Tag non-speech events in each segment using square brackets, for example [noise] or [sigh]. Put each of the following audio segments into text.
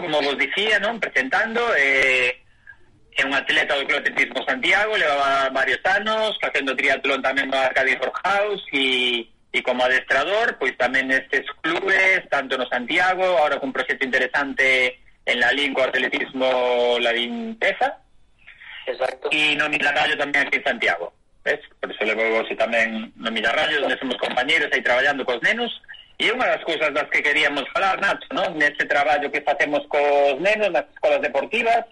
como vos dicía, non? Presentando, eh, é un atleta do Club Atletismo Santiago, levaba varios anos, facendo triatlón tamén no Arcadi House, e, e como adestrador, pois tamén nestes clubes, tanto no Santiago, ahora cun proxecto interesante en la Linco Atletismo La Pesa, Exacto. e no Milarrallo tamén aquí en Santiago. Ves? Por iso levo vos tamén no Milarrallo, onde somos compañeros aí traballando cos nenos, E unha das cousas das que queríamos falar, Nacho, ¿no? neste traballo que facemos cos nenos nas escolas deportivas,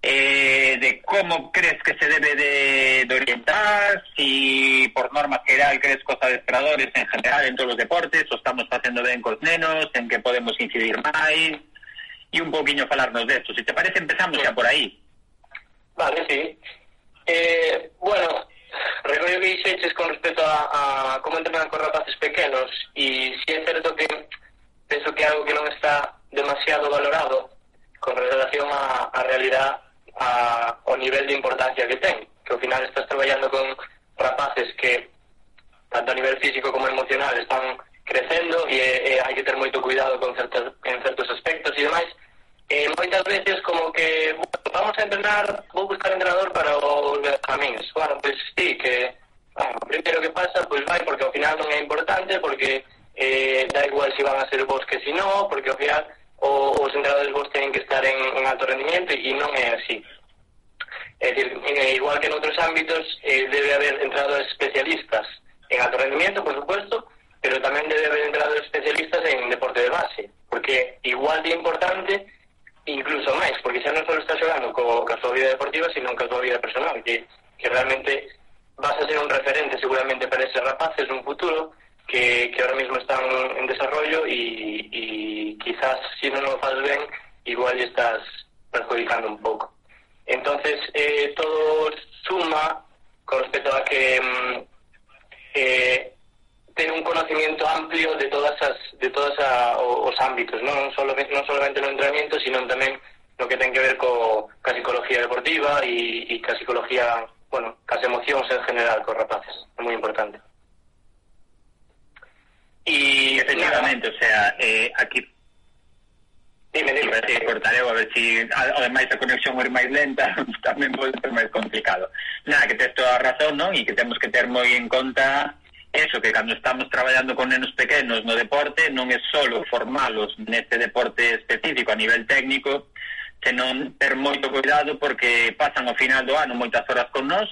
eh, de como crees que se debe de, orientar, si por norma general crees cos adestradores en general en todos os deportes, o estamos facendo ben cos nenos, en que podemos incidir máis, e un poquinho falarnos de esto. Si te parece, empezamos xa por aí. Vale, sí. Eh, bueno, Recollo que dixeches con respecto a, a como entrenar con rapaces pequenos e si é certo que penso que é algo que non está demasiado valorado con relación a, a realidad a, o nivel de importancia que ten que ao final estás traballando con rapaces que tanto a nivel físico como emocional están crecendo e, e hai que ter moito cuidado con certas, en certos aspectos e demais e moitas veces como que bueno, vamos a entrenar, vou buscar entrenador para os benjamíns bueno, pues, sí, que bueno, que pasa, pues vai porque ao final non é importante porque eh, da igual si van a ser vos que si no porque ao final o, os entrenadores vos teñen que estar en, en alto rendimiento e non é así. É dicir, igual que en outros ámbitos, eh, debe haber entrenadores especialistas en alto rendimiento, por supuesto, pero tamén debe haber entrenadores especialistas en deporte de base, porque igual de importante, incluso máis, porque xa non só está xogando co, ca súa vida deportiva, sino ca súa vida personal, que, que realmente vas a ser un referente seguramente para ese rapaces un futuro que, que ahora mismo están en desarrollo y, y quizás si non o faz ben, igual estás perjudicando un pouco. Entonces, eh, todo suma con respecto a que mm, eh, ter un conocimiento amplio de todas as, de todas a, os ámbitos, non, non, solo, non solamente no entrenamiento, sino tamén lo que ten que ver co, ca psicología deportiva e, e ca psicología, bueno, cas emocións en general cos rapaces, é moi importante. Y efectivamente, o sea, eh, aquí Dime, dime. Sí, cortareu a ver si ademais a conexión é máis lenta [laughs] tamén pode ser máis complicado nada, que tes toda a razón, non? e que temos que ter moi en conta eso que cando estamos traballando con nenos pequenos no deporte non é solo formalos neste deporte específico a nivel técnico, senón ter moito cuidado porque pasan ao final do ano moitas horas con nós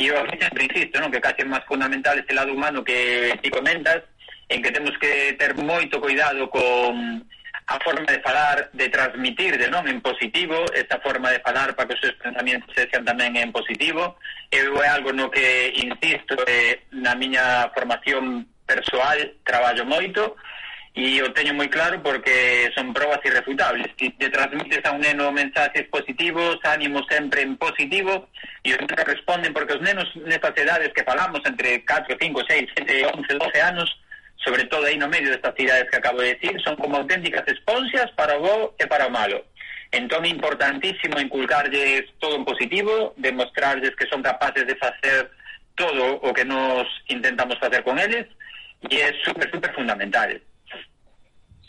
e eu sempre insisto, non? que case máis fundamental este lado humano que ti comentas, en que temos que ter moito cuidado con a forma de falar, de transmitir de non en positivo, esta forma de falar para que os seus pensamentos sexan tamén en positivo. Eu é algo no que insisto eh, na miña formación persoal, traballo moito, e o teño moi claro porque son probas irrefutables que te transmites a un neno mensaxes positivos, ánimo sempre en positivo e os nenos responden porque os nenos nestas edades que falamos entre 4, 5, 6, 7, 11, 12 anos sobre todo aí no medio destas cidades que acabo de decir, son como auténticas esponxas para o bo e para o malo. Entón, importantísimo inculcarlles todo en positivo, demostrarlles que son capaces de facer todo o que nos intentamos facer con eles, e é super, super fundamental.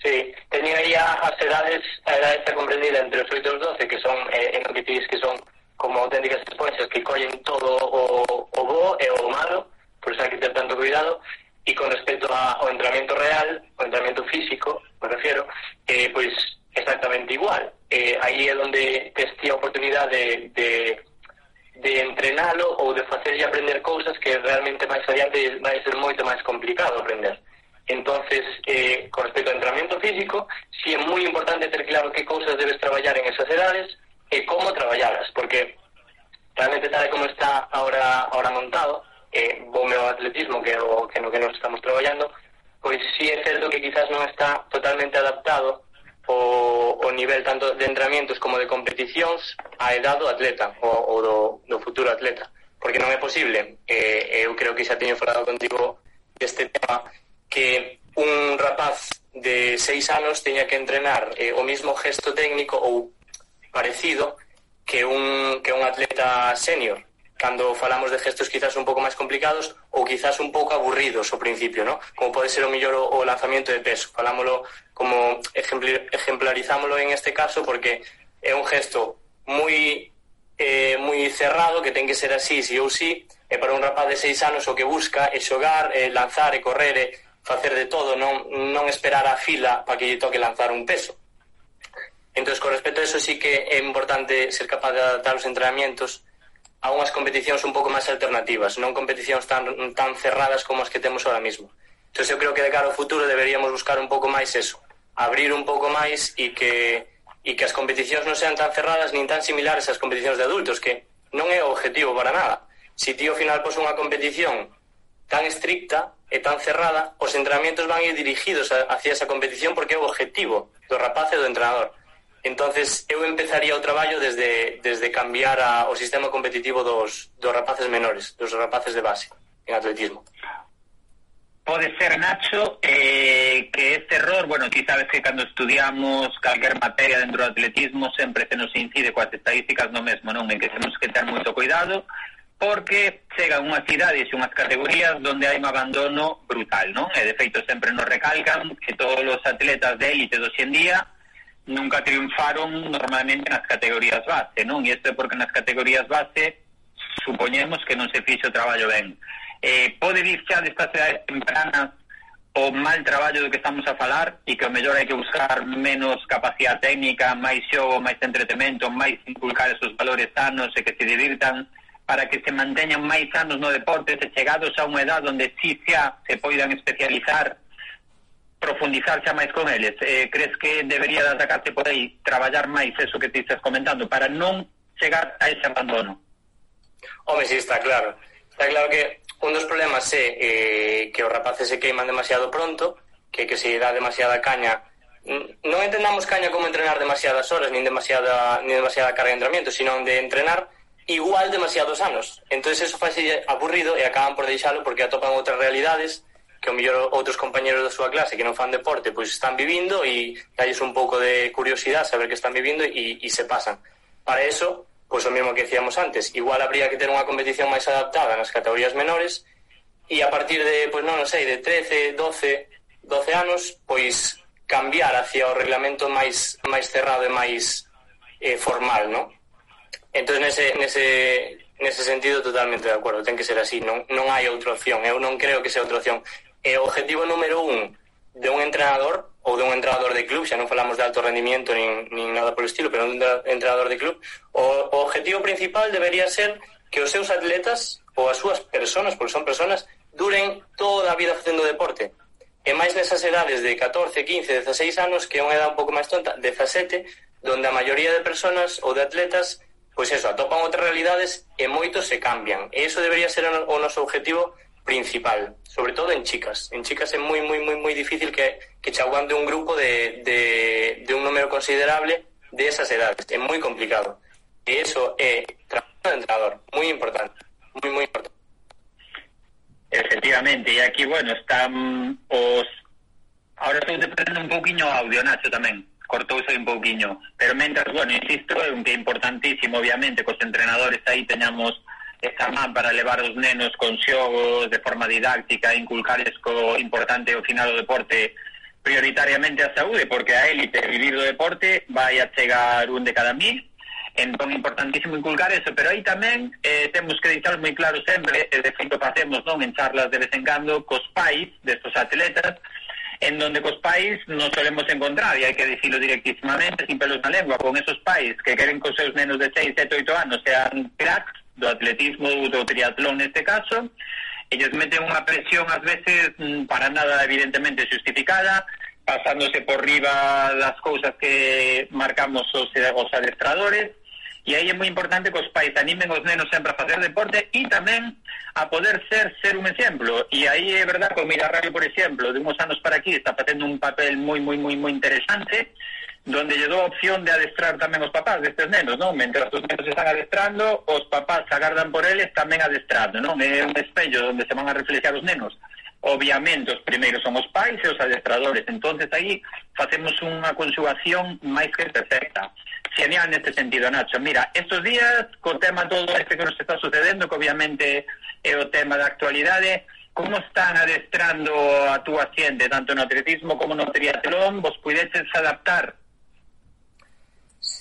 Sí, tenía aí as edades, a edade está comprendida entre os 8 e os 12, que son, eh, en o que ti que son como auténticas esponxas que collen todo o, o bo e o malo, por eso hai que ter tanto cuidado, E con respecto a, ao entrenamento real, ao entrenamento físico, me refiero, eh, pois exactamente igual. Eh, aí é onde tes a oportunidade de, de, de entrenalo ou de facerlle aprender cousas que realmente máis adiante vai ser moito máis complicado aprender. Entonces, eh, con respecto ao entrenamiento físico, si sí é moi importante ter claro que cousas debes traballar en esas edades e como traballalas, porque realmente tal como está ahora, ahora montado, eh, o meu atletismo, que o que no que nos estamos traballando, pois sí é certo que quizás non está totalmente adaptado o, o nivel tanto de entrenamientos como de competicións a edad do atleta ou, ou do, do futuro atleta. Porque non é posible. Eh, eu creo que xa teño falado contigo deste tema que un rapaz de seis anos teña que entrenar eh, o mismo gesto técnico ou parecido que un, que un atleta senior cando falamos de gestos quizás un pouco máis complicados ou quizás un pouco aburridos ao principio, ¿no? como pode ser o mellor o, o lanzamento de peso. Falámoslo como ejemplarizámoslo en este caso porque é un gesto moi eh, moi cerrado que ten que ser así, si ou si, e para un rapaz de seis anos o que busca é xogar, é lanzar, e correr, é facer de todo, non, non esperar a fila para que lle toque lanzar un peso. Entón, con respecto a eso, sí que é importante ser capaz de adaptar os entrenamientos a unhas competicións un pouco máis alternativas, non competicións tan, tan cerradas como as que temos ahora mismo. Entón, eu creo que de cara ao futuro deberíamos buscar un pouco máis eso, abrir un pouco máis e que, e que as competicións non sean tan cerradas nin tan similares ás competicións de adultos, que non é o objetivo para nada. Si ti ao final pos unha competición tan estricta e tan cerrada, os entrenamientos van a ir dirigidos hacia esa competición porque é o objetivo do rapaz e do entrenador. Entonces, eu empezaría o traballo desde, desde cambiar a, o sistema competitivo dos, dos rapaces menores, dos rapaces de base en atletismo. Pode ser, Nacho, eh, que este error, bueno, ti sabes que cando estudiamos calquer materia dentro do atletismo sempre se nos incide coas estadísticas no mesmo, non? En que temos que ter moito cuidado porque chegan unhas cidades e unhas categorías onde hai un abandono brutal, non? E de feito sempre nos recalcan que todos os atletas de élite do hoxendía nunca triunfaron normalmente nas categorías base, non? E isto é porque nas categorías base supoñemos que non se fixo o traballo ben. Eh, pode vir xa destas edades tempranas o mal traballo do que estamos a falar e que o mellor hai que buscar menos capacidade técnica, máis xogo, máis entretemento, máis inculcar esos valores sanos e que se divirtan para que se manteñan máis anos no deporte se chegados a unha edad onde sí xa se poidan especializar profundizar xa máis con eles? Eh, crees que debería de atacarte por aí, traballar máis eso que te estás comentando, para non chegar a ese abandono? Home, si sí, está claro. Está claro que un dos problemas é eh, que os rapaces se queiman demasiado pronto, que que se dá demasiada caña non entendamos caña como entrenar demasiadas horas nin demasiada, nin demasiada carga de entrenamiento sino de entrenar igual demasiados anos entonces eso faz aburrido e acaban por deixalo porque atopan outras realidades que o mellor outros compañeros da súa clase que non fan deporte pois están vivindo e dalles un pouco de curiosidade saber que están vivindo e, e se pasan. Para eso, pois o mesmo que decíamos antes, igual habría que ter unha competición máis adaptada nas categorías menores e a partir de, pois non, non sei, de 13, 12, 12 anos, pois cambiar hacia o reglamento máis máis cerrado e máis eh, formal, non? Entón, nese, nese, nese sentido totalmente de acordo, ten que ser así, non, non hai outra opción, eu non creo que sea outra opción. E o objetivo número un de un entrenador ou de un entrenador de club, xa non falamos de alto rendimento nin, nin nada polo estilo, pero un entrenador de club, o, o objetivo principal debería ser que os seus atletas ou as súas personas, porque son personas, duren toda a vida facendo deporte. E máis nesas edades de 14, 15, 16 anos, que é unha edad un pouco máis tonta, 17, donde a maioría de personas ou de atletas pois eso, atopan outras realidades e moitos se cambian. E iso debería ser o noso objetivo principal, sobre todo en chicas. En chicas é moi, moi, moi, moi difícil que, que che aguante un grupo de, de, un número considerable de esas edades. É moi complicado. E eso é trabajo de entrenador, moi importante, moi, moi importante. Efectivamente, e aquí, bueno, están os... Ahora estou te un pouquiño audio, Nacho, tamén cortouse un pouquiño, pero mentras, bueno, insisto, é importantísimo, obviamente, cos entrenadores aí teñamos e man para levar os nenos con xogos de forma didáctica e inculcarles co importante ao final do deporte prioritariamente a saúde, porque a élite vivir do deporte vai a chegar un de cada mil, entón importantísimo inculcar eso, pero aí tamén eh, temos que deixar moi claro sempre, e de feito facemos non en charlas de vez en cando cos pais destos atletas, en donde cos pais nos solemos encontrar, e hai que dicilo directísimamente, sin pelos na lengua, con esos pais que queren cos seus nenos de 6, 7, 8 anos sean cracks, do atletismo ou do triatlón neste caso, ellos meten unha presión ás veces mm, para nada evidentemente justificada, pasándose por riba das cousas que marcamos os, os adestradores, e aí é moi importante que os pais animen os nenos sempre a facer deporte e tamén a poder ser ser un exemplo. E aí é verdad que o Mirarraio, por exemplo de unos anos para aquí está facendo un papel moi moi moi moi interesante donde lle dou a opción de adestrar tamén os papás destes nenos, non? Mentras os nenos están adestrando, os papás agardan por eles tamén adestrando, non? É un espello onde se van a reflexar os nenos. Obviamente, os primeiros son os pais e os adestradores. entonces aí facemos unha conxugación máis que perfecta. Genial neste sentido, Nacho. Mira, estos días, co tema todo este que nos está sucedendo, que obviamente é o tema da actualidade, como están adestrando a túa xente, tanto no atletismo como no triatlón, vos pudeches adaptar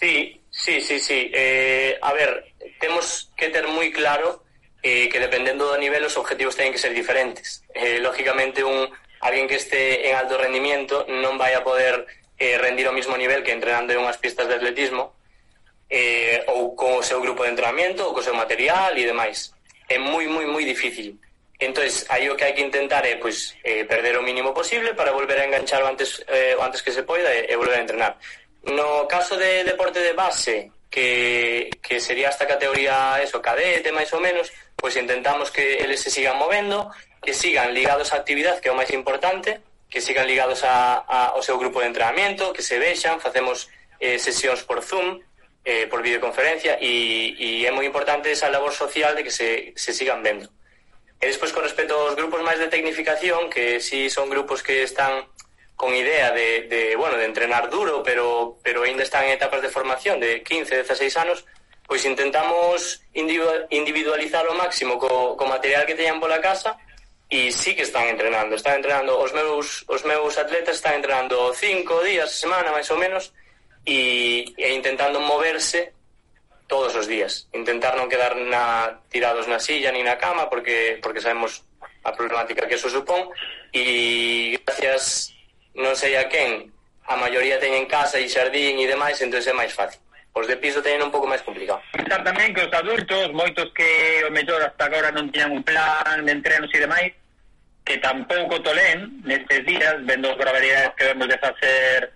Sí, sí, sí, sí. Eh, a ver, temos que ter moi claro eh, que dependendo do nivel os objetivos teñen que ser diferentes. Eh, lógicamente, un alguén que este en alto rendimiento non vai a poder eh, rendir ao mismo nivel que entrenando en unhas pistas de atletismo eh, ou co seu grupo de entrenamiento ou co seu material e demais. É moi, moi, moi difícil. Entonces, aí o que hai que intentar é pois, eh, perder o mínimo posible para volver a enganchar o antes, eh, o antes que se poida e, eh, e volver a entrenar. No caso de deporte de base, que, que sería esta categoría eso, cadete máis ou menos, pois intentamos que eles se sigan movendo, que sigan ligados á actividade, que é o máis importante, que sigan ligados a, a, ao seu grupo de entrenamiento, que se vexan, facemos eh, sesións por Zoom, eh, por videoconferencia, e, e é moi importante esa labor social de que se, se sigan vendo. E despois, con respecto aos grupos máis de tecnificación, que si son grupos que están con idea de, de, bueno, de entrenar duro, pero, pero ainda están en etapas de formación de 15, 16 anos, pois intentamos individualizar o máximo co, co material que teñan pola casa e sí que están entrenando, están entrenando os meus, os meus atletas están entrenando cinco días a semana, máis ou menos, e, e intentando moverse todos os días, intentar non quedar na, tirados na silla ni na cama porque porque sabemos a problemática que eso supón e gracias non sei a quen, a maioría teñen casa e xardín e demais, entón é máis fácil. Os de piso teñen un pouco máis complicado. Está tamén que os adultos, moitos que o mellor hasta agora non tiñan un plan de entrenos e demais, que tampouco tolén nestes días, vendo as gravedades que vemos de facer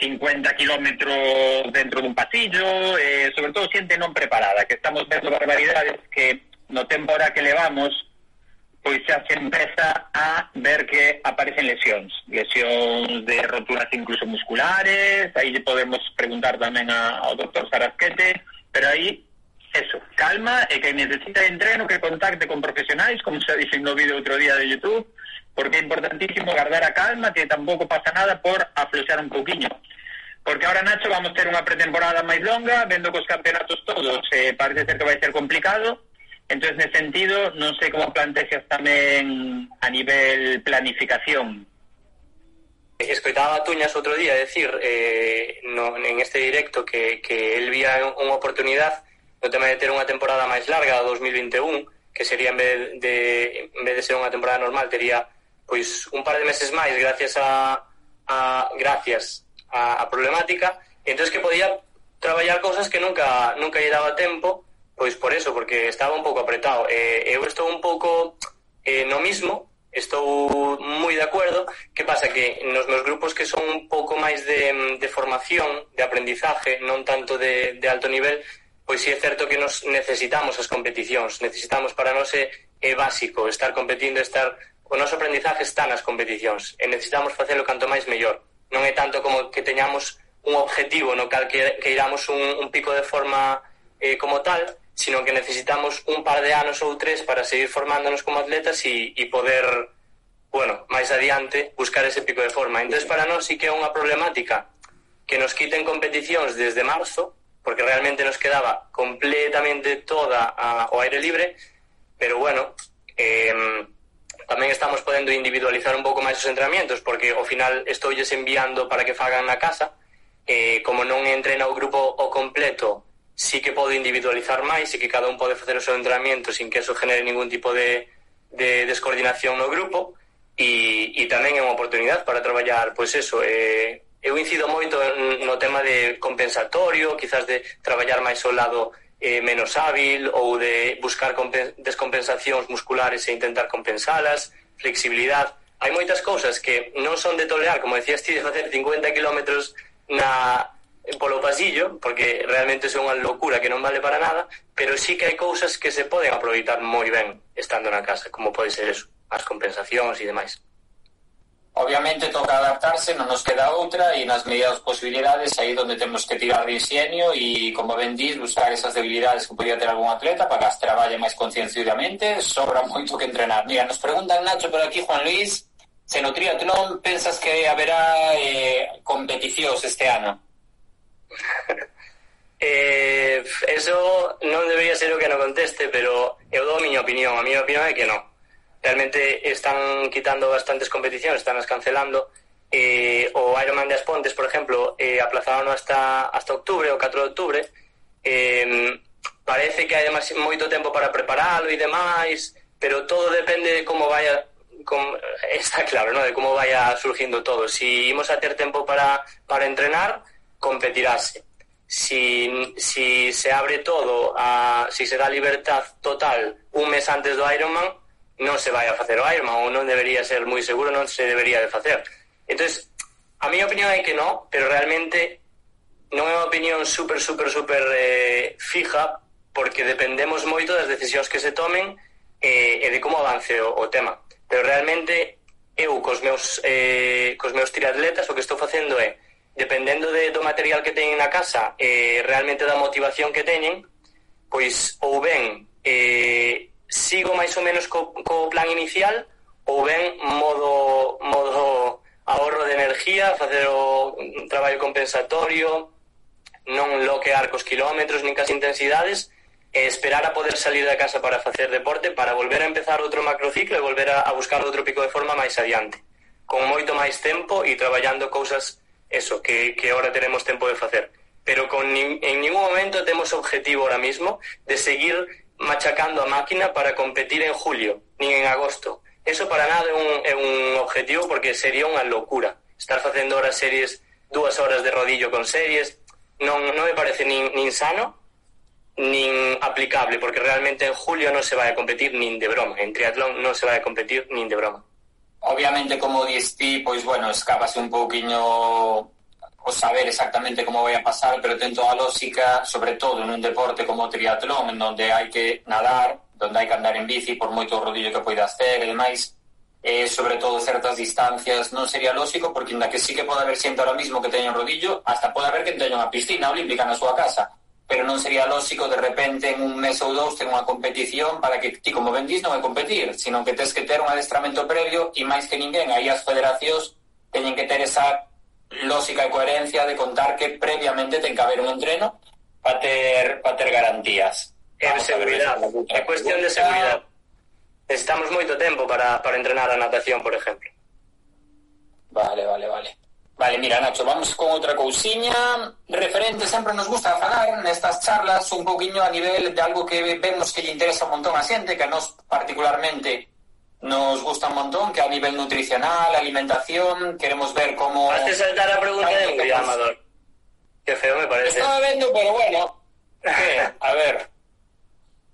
50 kilómetros dentro dun pasillo, eh, sobre todo xente non preparada, que estamos vendo barbaridades que no tempo ahora que levamos pois xa se empeza a ver que aparecen lesións, lesións de roturas incluso musculares, aí podemos preguntar tamén a, ao doctor Sarasquete, pero aí eso, calma e que necesita entreno que contacte con profesionais, como xa dixen no vídeo outro día de Youtube, porque é importantísimo guardar a calma que tampouco pasa nada por afloxar un pouquiño. Porque ahora, Nacho, vamos ter unha pretemporada máis longa, vendo que os campeonatos todos eh, parece ser que vai ser complicado, Entonces, nesse sentido, non sei como plantexas tamén a nivel planificación. Escoitaba a Tuñas outro día decir eh, no, en este directo que, que el vía unha oportunidade no tema de ter unha temporada máis larga 2021, que sería en vez de, en vez de ser unha temporada normal, tería pois un par de meses máis gracias a, a gracias a, a problemática, entonces que podía traballar cousas que nunca nunca lle daba tempo Pois por eso, porque estaba un pouco apretado. Eh, eu estou un pouco eh, no mismo, estou moi de acuerdo. Que pasa? Que nos meus grupos que son un pouco máis de, de formación, de aprendizaje, non tanto de, de alto nivel, pois sí é certo que nos necesitamos as competicións, necesitamos para nós é, é básico estar competindo, estar o noso aprendizaje está nas competicións e necesitamos facelo canto máis mellor. Non é tanto como que teñamos un objetivo no cal que, que iramos un, un pico de forma eh, como tal, sino que necesitamos un par de anos ou tres para seguir formándonos como atletas e, e poder, bueno, máis adiante, buscar ese pico de forma. Entón, para nós sí que é unha problemática que nos quiten competicións desde marzo, porque realmente nos quedaba completamente toda a, ao aire libre, pero bueno, eh, tamén estamos podendo individualizar un pouco máis os entrenamientos, porque ao final estoulles enviando para que fagan na casa, eh, como non entrena o grupo o completo sí que pode individualizar máis e que cada un pode facer o seu entrenamiento sin que eso genere ningún tipo de, de descoordinación no grupo. E, e tamén é unha oportunidade para traballar pois eso, eh, eu incido moito no tema de compensatorio quizás de traballar máis o lado eh, menos hábil ou de buscar descompensacións musculares e intentar compensalas flexibilidade hai moitas cousas que non son de tolerar como decías ti, de facer 50 kilómetros na, Eh, polo pasillo, porque realmente é unha locura que non vale para nada, pero sí que hai cousas que se poden aproveitar moi ben estando na casa, como pode ser eso, as compensacións e demais. Obviamente toca adaptarse, non nos queda outra e nas medidas posibilidades aí donde temos que tirar de ingenio e, como ben dís, buscar esas debilidades que podía ter algún atleta para que as traballe máis concienciadamente, sobra moito que entrenar. Mira, nos preguntan Nacho por aquí, Juan Luis, se no triatlón pensas que haberá eh, competicións este ano? [laughs] eh, eso non debería ser o que non conteste, pero eu dou a miña opinión. A miña opinión é que non. Realmente están quitando bastantes competicións, están as cancelando. Eh, o Ironman de Aspontes, por exemplo, eh, aplazaron hasta, hasta octubre, o 4 de octubre. Eh, parece que hai demasi, moito tempo para preparalo e demais, pero todo depende de como vaya como, [laughs] está claro, ¿no? De como vaya surgindo todo. Si imos a ter tempo para, para entrenar, competirase. Si, si se abre todo, a, si se dá libertad total un mes antes do Ironman, non se vai a facer o Ironman, ou non debería ser moi seguro, non se debería de facer. entonces a miña opinión é que non, pero realmente non é unha opinión super, super, super eh, fija, porque dependemos moito das decisións que se tomen eh, e de como avance o, o tema. Pero realmente eu cos meus, eh, cos meus triatletas o que estou facendo é dependendo de, do material que teñen na casa e eh, realmente da motivación que teñen, pois ou ben eh, sigo máis ou menos co, co plan inicial ou ben modo, modo ahorro de enerxía, facer o un traballo compensatorio, non bloquear cos kilómetros nin cas intensidades e esperar a poder salir da casa para facer deporte para volver a empezar outro macrociclo e volver a, a buscar outro pico de forma máis adiante con moito máis tempo e traballando cousas eso, que, que ahora tenemos tempo de facer. Pero con en ningún momento temos objetivo ahora mismo de seguir machacando a máquina para competir en julio, ni en agosto. Eso para nada é un, é un objetivo porque sería unha locura. Estar facendo horas series, dúas horas de rodillo con series, non, non me parece nin, nin sano, nin aplicable, porque realmente en julio non se vai a competir nin de broma. En triatlón non se vai a competir nin de broma. Obviamente, como DST, pois, bueno, escapase un pouquiño o saber exactamente como vai a pasar, pero ten toda a lógica, sobre todo nun deporte como o triatlón, en donde hai que nadar, donde hai que andar en bici, por moito rodillo que poida hacer e demais, eh, sobre todo certas distancias non sería lógico porque inda que sí que pode haber xente ahora mismo que teña un rodillo hasta pode haber que teña unha piscina olímpica na súa casa pero non sería lógico de repente en un mes ou dous ter unha competición para que ti como vendís non é competir, sino que tens que ter un adestramento previo e máis que ninguén, aí as federacións teñen que ter esa lógica e coherencia de contar que previamente ten que haber un entreno para ter, pa ter garantías. En seguridad, é cuestión de seguridad. Necesitamos moito tempo para, para entrenar a natación, por exemplo. Vale, vale, vale. Vale, mira, Nacho, vamos con outra cousiña referente, sempre nos gusta falar nestas charlas un poquinho a nivel de algo que vemos que lle interesa un montón a xente, que a nos particularmente nos gusta un montón, que a nivel nutricional, alimentación, queremos ver cómo... Hace saltar la pregunta de Nuria, Amador. Qué feo me parece. Estaba viendo, pero bueno. A ver.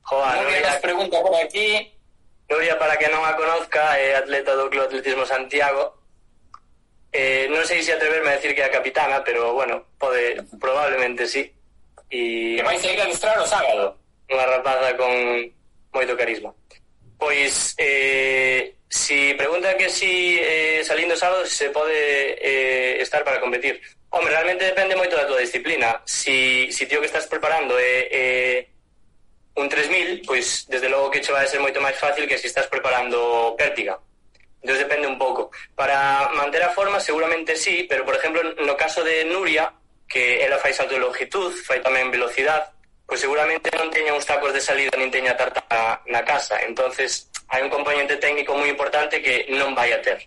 Joder, Nuria nos pregunta por aquí. Nuria, para que non a conozca, é atleta do Club Atletismo Santiago. Eh, non sei se atreverme a decir que é a capitana, pero bueno, pode, probablemente sí. E... Que vai sair a lustrar o sábado. Unha rapaza con moito carisma. Pois, eh, si pregunta que si eh, salindo sábado se pode eh, estar para competir. Hombre, realmente depende moito da tua disciplina. Si, si tío que estás preparando é eh, eh, un 3000, pois desde logo que che vai ser moito máis fácil que se si estás preparando pértiga Entonces depende un poco. Para manter a forma seguramente sí, pero por ejemplo en caso de Nuria, que ela fai salto de longitud, fai tamén velocidade, pois seguramente non teña uns tacos de salida nin teña tarta na casa. entonces hai un componente técnico moi importante que non vai a ter.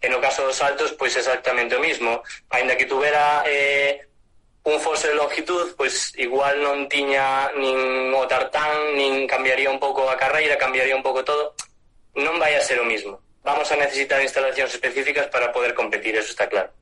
E no caso dos saltos, pois exactamente o mismo. Ainda que tuvera eh, un foso de longitud, pois igual non tiña nin o tartán, nin cambiaría un pouco a carreira, cambiaría un pouco todo, non vai a ser o mismo vamos a necesitar instalacións específicas para poder competir, eso está claro.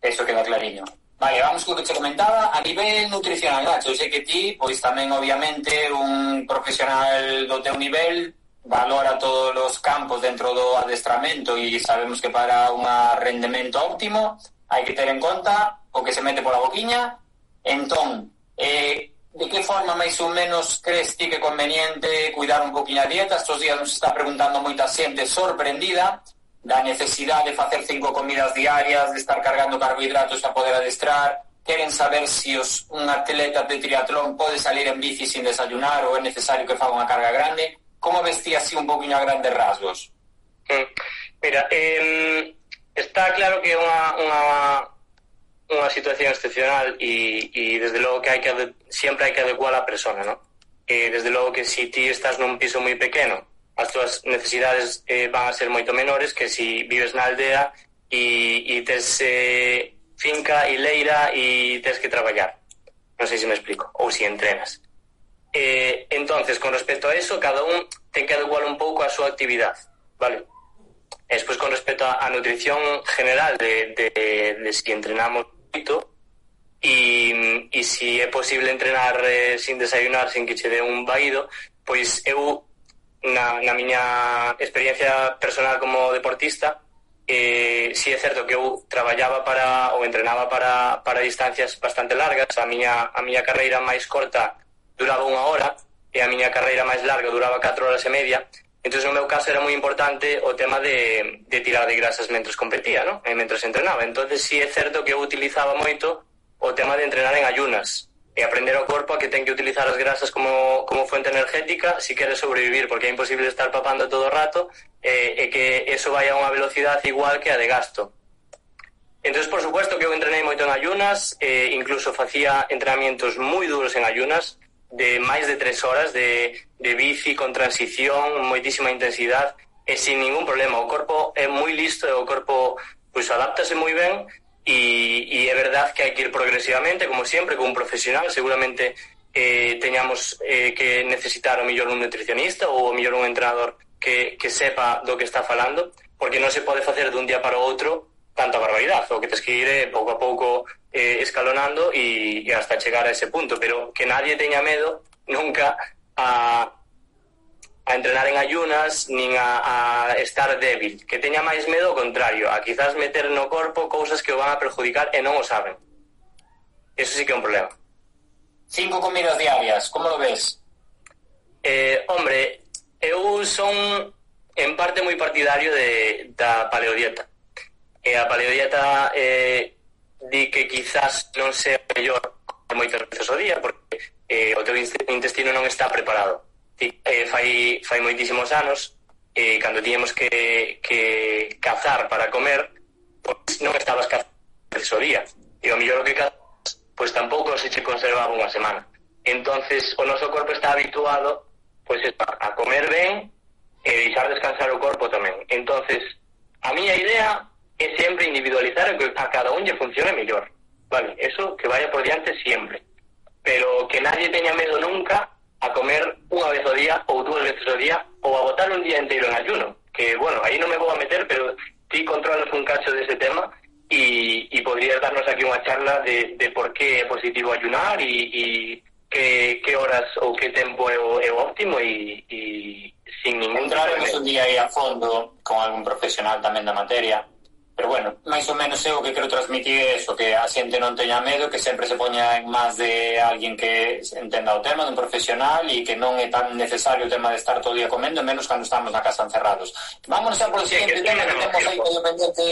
Eso queda clariño. Vale, vamos co que te comentaba a nivel nutricional, Nacho, sei que ti, pois tamén obviamente un profesional do teu nivel valora todos os campos dentro do adestramento e sabemos que para un rendemento óptimo hai que ter en conta o que se mete pola boquiña. Entón, eh, ¿De que forma máis ou menos crees ti que conveniente cuidar un poquinho a dieta? Estos días nos está preguntando moita xente sorprendida da necesidade de facer cinco comidas diarias, de estar cargando carbohidratos para poder adestrar, queren saber se si os, un atleta de triatlón pode salir en bici sin desayunar ou é necesario que faga unha carga grande. Como vestía así un poquinho a grandes rasgos? Mm. Mira, eh, está claro que é unha, unha unha situación excepcional e, e desde logo que hai que sempre hai que adecuar a persona, ¿no? E desde logo que se si ti estás nun piso moi pequeno, as túas necesidades eh, van a ser moito menores que se si vives na aldea e, e tes eh, finca e leira e tes que traballar. Non sei se me explico, ou se si entrenas. Eh, entonces, con respecto a eso, cada un ten que adecuar un pouco a súa actividade, vale? E despois, con respecto a, a nutrición general de, de, de si entrenamos poquito. E, e se é posible entrenar eh, sin desayunar, sin que che dé un vaído, pois eu na, na miña experiencia personal como deportista eh, si é certo que eu traballaba para ou entrenaba para, para distancias bastante largas. A miña, a miña carreira máis corta duraba unha hora e a miña carreira máis larga duraba 4 horas e media. Entón, no meu caso era moi importante o tema de, de tirar de grasas mentres competía, ¿no? Eh, e mentres entrenaba. Entón, si sí é certo que eu utilizaba moito o tema de entrenar en ayunas e aprender ao corpo a que ten que utilizar as grasas como, como fuente energética se si quere sobrevivir, porque é imposible estar papando todo o rato eh, e que eso vai a unha velocidade igual que a de gasto. Entón, por supuesto que eu entrenei moito en ayunas, eh, incluso facía entrenamientos moi duros en ayunas, de máis de tres horas de, de bici con transición, moitísima intensidade e sin ningún problema. O corpo é moi listo e o corpo pois, adáptase moi ben e, e é verdad que hai que ir progresivamente, como sempre, con un profesional, seguramente eh, teñamos eh, que necesitar o mellor un nutricionista ou o mellor un entrenador que, que sepa do que está falando, porque non se pode facer dun día para o outro tanta barbaridade, o que tens que ir eh, pouco a pouco eh, escalonando e, e hasta chegar a ese punto, pero que nadie teña medo [laughs] nunca a, a entrenar en ayunas nin a, a estar débil, que teña máis medo ao contrario, a quizás meter no corpo cousas que o van a perjudicar e non o saben. Eso sí que é un problema. Cinco comidas diarias, como lo ves? Eh, hombre, eu son en parte moi partidario de, da paleodieta E a paleodieta eh, di que quizás non sea mellor moitas veces o día, porque eh, o teu intestino non está preparado. Ti, eh, fai, fai moitísimos anos, eh, cando tiñemos que, que cazar para comer, pois non estabas cazando o día. E o mellor que cazas, pois tampouco se che conservaba unha semana. entonces o noso corpo está habituado pois pues, a comer ben e deixar descansar o corpo tamén. entonces a miña idea es siempre individualizar a cada uno que funcione mejor. Vale, eso que vaya por diante siempre. Pero que nadie tenga miedo nunca a comer una vez al día o dos veces al día o a botar un día entero en ayuno. Que bueno, ahí no me voy a meter, pero sí controlas un cacho de ese tema y, y podrías darnos aquí una charla de, de por qué es positivo ayunar y, y qué, qué, horas o qué tiempo es, es óptimo y, y, sin ningún Entraremos un día ahí a fondo con algún profesional también de materia Pero bueno, máis ou menos eu o que quero transmitir é eso, que a xente non teña medo, que sempre se poña en más de alguén que entenda o tema, dun profesional, e que non é tan necesario o tema de estar todo o día comendo, menos cando estamos na casa encerrados. Vámonos a por o seguinte sí, tema que temos aí medio pendiente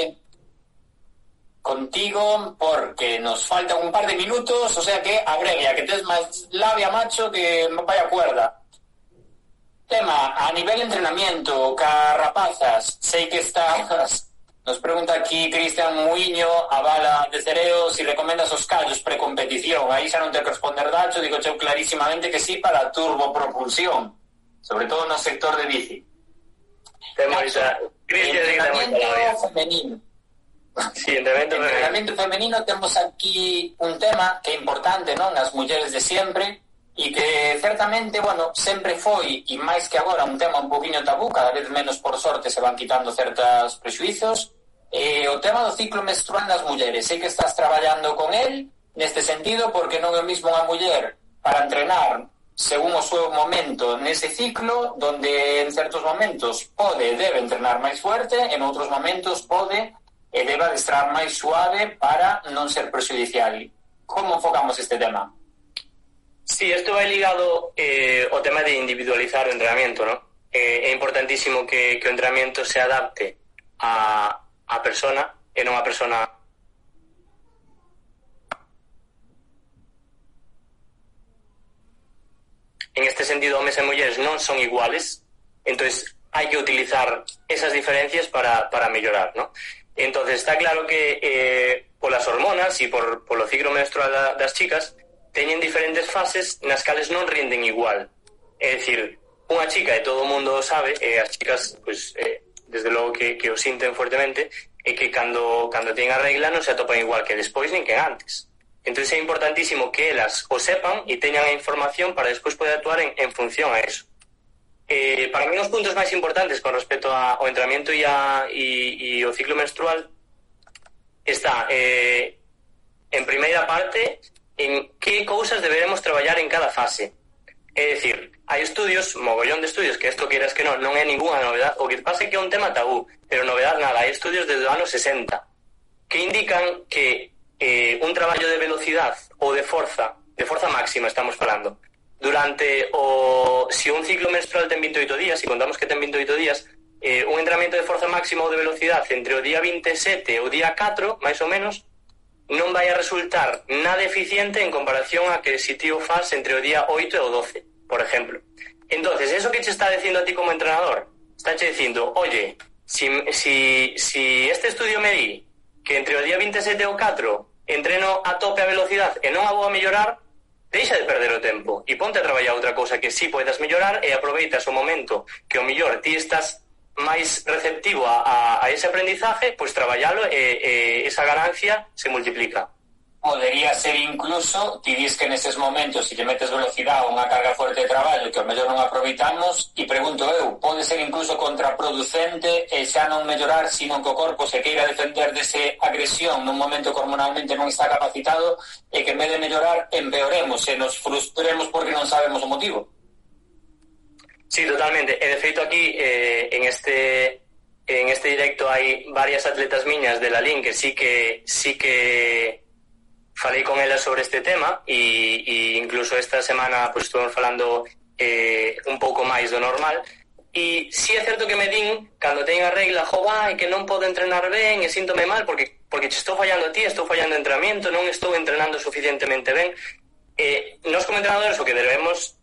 contigo porque nos faltan un par de minutos, o sea que abrevia, que tes máis labia, macho, que vaya cuerda. Tema, a nivel entrenamiento, carrapazas, sei que estás Nos pregunta aquí Cristian Muiño, a bala de Cereo, si recomendas os callos precompetición. Aí xa non te que responder dacho, digo cheu clarísimamente que sí para a turbopropulsión, sobre todo no sector de bici. Nacho, entrenamiento femenino. Sí, entrenamiento, entrenamiento femenino temos aquí un tema que é importante, non? As mulleres de sempre, e que certamente, bueno, sempre foi, e máis que agora, un tema un poquinho tabú, cada vez menos por sorte se van quitando certas prejuizos, Eh, o tema do ciclo menstrual nas mulleres, sei que estás traballando con el neste sentido porque non é o mismo unha muller para entrenar según o seu momento nese ciclo donde en certos momentos pode e debe entrenar máis fuerte en outros momentos pode e debe adestrar máis suave para non ser prejudicial como enfocamos este tema? Sí, isto vai ligado eh, ao tema de individualizar o entrenamiento ¿no? eh, é importantísimo que, que o entrenamiento se adapte a, a persona e non a persona En este sentido, hombres e mulleres non son iguales, entonces hai que utilizar esas diferencias para, para mellorar, ¿no? Entonces está claro que eh, por las hormonas y por, por o ciclo menstrual da, das chicas teñen diferentes fases nas cales non rinden igual. É dicir, unha chica e todo o mundo sabe, eh, as chicas pues, eh, desde logo que, que o sinten fuertemente, é que cando, cando teñen a regla non se atopan igual que despois nin que antes. Entón é importantísimo que elas o sepan e teñan a información para despois poder actuar en, en función a eso. Eh, para mí, os puntos máis importantes con respecto a, ao entrenamiento e, a, e, e o ciclo menstrual está, eh, en primeira parte, en que cousas deberemos traballar en cada fase. É dicir, hai estudios, mogollón de estudios, que isto queiras que non, non é ninguna novedade, o que pasa é que é un tema tabú, pero novedade nada, hai estudios desde o ano 60, que indican que eh, un traballo de velocidade ou de forza, de forza máxima estamos falando, durante o... se si un ciclo menstrual ten 28 días, si contamos que ten 28 días, eh, un entrenamiento de forza máxima ou de velocidade entre o día 27 e o día 4, máis ou menos, non vai a resultar nada eficiente en comparación a que si tío faz entre o día 8 e o 12 por ejemplo. Entonces, eso que te está diciendo a ti como entrenador, está te dicindo, oye, si, si, si este estudio me di que entre o día 27 o 4 entreno a tope a velocidad e non a vou a mellorar, deixa de perder o tempo e ponte a traballar outra cousa que si sí podes mellorar e aproveitas o momento que o mellor ti estás máis receptivo a, a, a ese aprendizaje, pois pues, traballalo e, e esa ganancia se multiplica podería ser incluso, ti dis que neses momentos se si lle metes velocidade ou unha carga fuerte de traballo que ao mellor non aproveitamos e pregunto eu, pode ser incluso contraproducente e xa non mellorar sino que o corpo se queira defender dese agresión nun momento que hormonalmente non está capacitado e que en vez de mellorar empeoremos e nos frustremos porque non sabemos o motivo Sí, totalmente. E de feito aquí eh, en este en este directo hai varias atletas miñas de la LIN que sí que sí que falei con ela sobre este tema e, e incluso esta semana pues, estuvemos falando eh, un pouco máis do normal. E si sí é certo que me din cando teñen a regla, jo vai, que non podo entrenar ben e síntome mal porque porque estou fallando a ti, estou fallando entrenamiento non estou entrenando suficientemente ben eh, nos como entrenadores o que debemos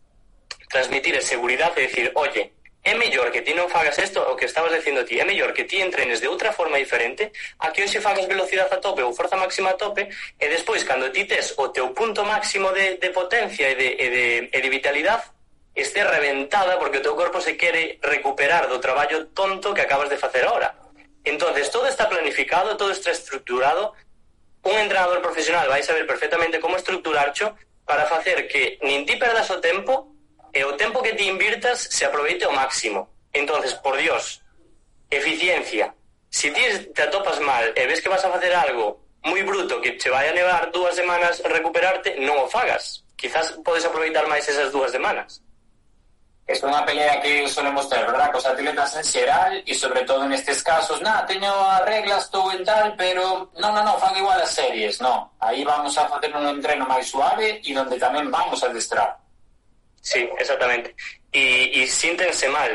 transmitir é seguridade e decir, oye, é mellor que ti non fagas isto o que estabas dicindo ti, é mellor que ti entrenes de outra forma diferente a que hoxe fagas velocidade a tope ou forza máxima a tope e despois cando ti tes o teu punto máximo de, de potencia e de, e de, e de vitalidade este reventada porque o teu corpo se quere recuperar do traballo tonto que acabas de facer ahora. Entonces, todo está planificado, todo está estructurado. Un entrenador profesional vai saber perfectamente como estructurarcho para facer que nin ti perdas o tempo e o tempo que ti invirtas se aproveite ao máximo. Entonces, por Dios, eficiencia. Si ti te atopas mal e ves que vas a facer algo moi bruto que che vai a nevar dúas semanas recuperarte, non o fagas. Quizás podes aproveitar máis esas dúas semanas. Es unha pelea que solemos ter, verdad? Cos atletas en xeral e sobre todo nestes casos, na, teño as reglas, estou en tal, pero non, non, non, fan igual as series, non. Aí vamos a facer un entreno máis suave e onde tamén vamos a destrar. Sí, exactamente. E, e síntense mal,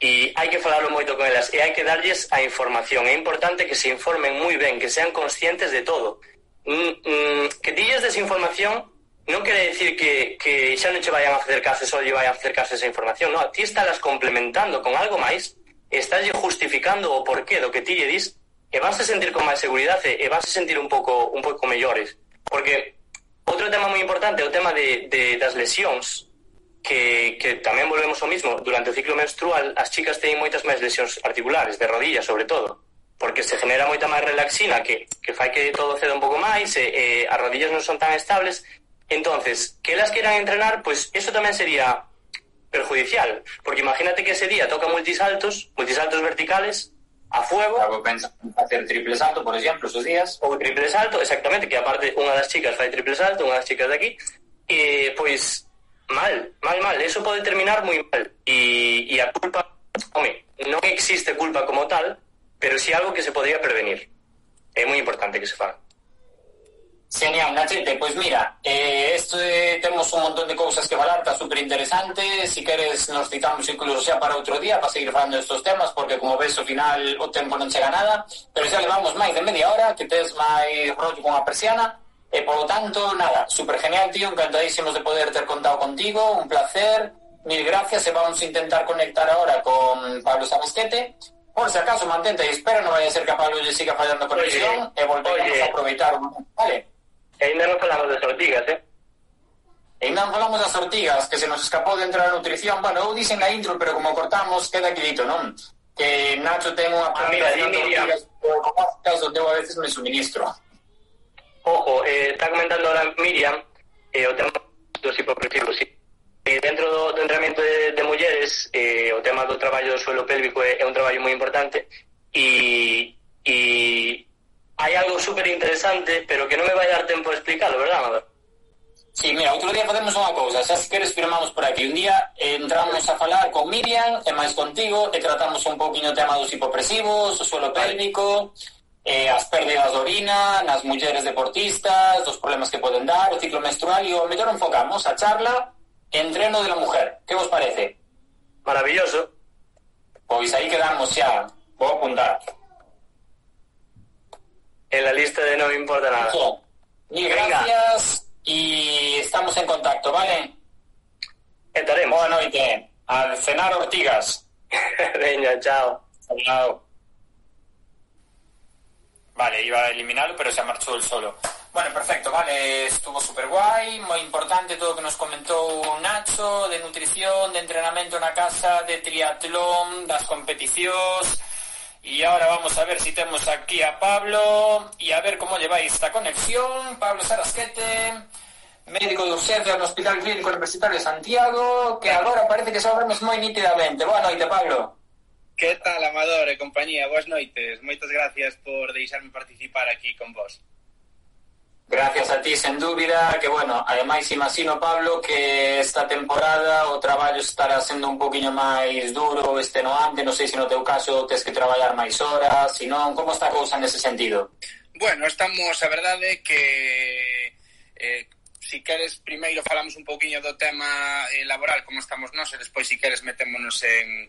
e hai que falarlo moito con elas e hai que darlles a información. É importante que se informen moi ben, que sean conscientes de todo. Mm, mm, que dilles desinformación non quere decir que, que xa non che vayan a facer caso, só lle vayan a facer caso esa información. No, a ti estás complementando con algo máis, estás justificando o porqué do que ti lle dis e vas a sentir con máis seguridade e vas a sentir un pouco un pouco mellores. Porque outro tema moi importante é o tema de, de das lesións que, que tamén volvemos ao mismo, durante o ciclo menstrual as chicas teñen moitas máis lesións articulares, de rodillas sobre todo, porque se genera moita máis relaxina que, que fai que todo ceda un pouco máis, e, e as rodillas non son tan estables, entonces que elas queiran entrenar, pois pues, eso tamén sería perjudicial, porque imagínate que ese día toca multisaltos, multisaltos verticales, a fuego. Algo pensa hacer triple salto, por exemplo, esos días. Ou triple salto, exactamente, que aparte unha das chicas fai triple salto, unha das chicas de aquí, e pois mal, mal, mal. Eso pode terminar moi mal. E, e a culpa, home, non existe culpa como tal, pero sí algo que se podría prevenir. É moi importante que se faga. Genial, Nachete, pois mira, eh, este, temos un montón de cousas que falar, está super interesante. Si queres, nos citamos incluso xa para outro día para seguir falando destos temas, porque como ves, ao final o tempo non chega nada. Pero xa levamos máis de media hora, que tes máis rollo con a persiana. E, por lo tanto, nada, super genial, tío, encantadísimos de poder ter contado contigo, un placer, mil gracias, e vamos a intentar conectar ahora con Pablo Sabasquete. Por si acaso, mantente e espera, non vai a ser que a Pablo lle siga fallando conexión, e volveremos a aproveitar un... Vale? E ainda non falamos das ortigas, eh? E ainda non falamos das ortigas, que se nos escapou dentro da nutrición. Bueno, eu dixen na intro, pero como cortamos, queda aquí dito, non? Que Nacho ten unha ah, mira, di ortigas, como caso eu a veces me suministro. Ojo, eh, está comentando ahora Miriam eh, o tema dos hipopresivos. Sí. Eh, dentro do, do entrenamiento de, de mulleres, eh, o tema do traballo do suelo pélvico é, é un traballo moi importante e, e hai algo super interesante, pero que non me vai dar tempo a explicarlo, verdad, Amador? Sí, mira, outro día facemos unha cousa, xa se queres firmamos por aquí. Un día entramos a falar con Miriam e máis contigo e tratamos un poquinho o tema dos hipopresivos, o suelo pélvico, vale eh, as pérdidas de orina nas mulleres deportistas, dos problemas que poden dar, o ciclo menstrual e o mellor enfocamos a charla entreno de la mujer. Que vos parece? Maravilloso. Pois aí quedamos xa. Vou apuntar. En la lista de no me importa nada. Mil gracias y estamos en contacto, ¿vale? Estaremos. Boa noite. Al cenar ortigas. [laughs] Venga, chao. Chao. Vale, iba a eliminarlo, pero se marchó el solo. Bueno, perfecto, vale, estuvo súper guay, moi importante todo o que nos comentou Nacho, de nutrición, de entrenamento na casa, de triatlón, das competicións, Y ahora vamos a ver si tenemos aquí a Pablo y a ver cómo lleváis esta conexión. Pablo Sarasquete, médico de urgencia del Hospital Clínico Universitario de Santiago, que agora parece que sabemos moi nítidamente. Boa noite, Pablo. Que tal, Amador e compañía? Boas noites. Moitas gracias por deixarme participar aquí con vos. Gracias a ti, sen dúbida, que, bueno, ademais imagino, Pablo, que esta temporada o traballo estará sendo un poquinho máis duro este no ante, non sei se no teu caso tens que traballar máis horas, se non, como está a cousa nese sentido? Bueno, estamos, a verdade, que eh, si queres primeiro falamos un poquinho do tema eh, laboral, como estamos nós, e despois si queres metémonos en,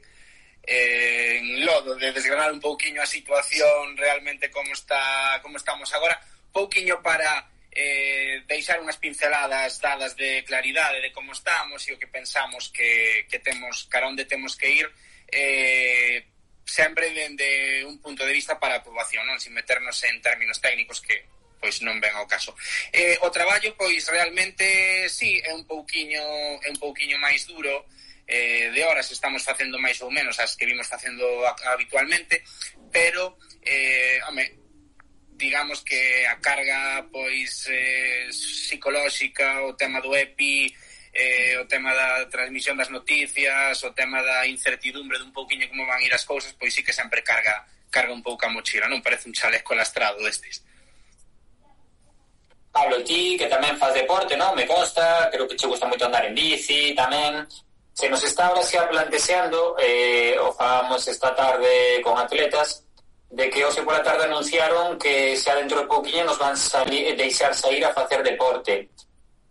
en lodo, de desgranar un pouquiño a situación realmente como está como estamos agora, pouquiño para eh, deixar unhas pinceladas dadas de claridade de como estamos e o que pensamos que, que temos, cara onde temos que ir eh, sempre dende un punto de vista para a aprobación, non? sin meternos en términos técnicos que pois non ven ao caso. Eh, o traballo pois realmente si sí, é un pouquiño é un pouquiño máis duro, eh, de horas estamos facendo máis ou menos as que vimos facendo habitualmente, pero, eh, home, digamos que a carga pois eh, psicolóxica, o tema do EPI, eh, o tema da transmisión das noticias, o tema da incertidumbre dun pouquiño como van ir as cousas, pois sí que sempre carga carga un pouco a mochila, non? Parece un chaleco lastrado destes. Pablo, ti que tamén faz deporte, non? Me consta, creo que che gusta moito andar en bici tamén. Se nos está ahora xa planteando, eh, o falábamos esta tarde con atletas, de que hoxe pola tarde anunciaron que xa dentro de pouquinho nos van salir, deixar sair a facer deporte.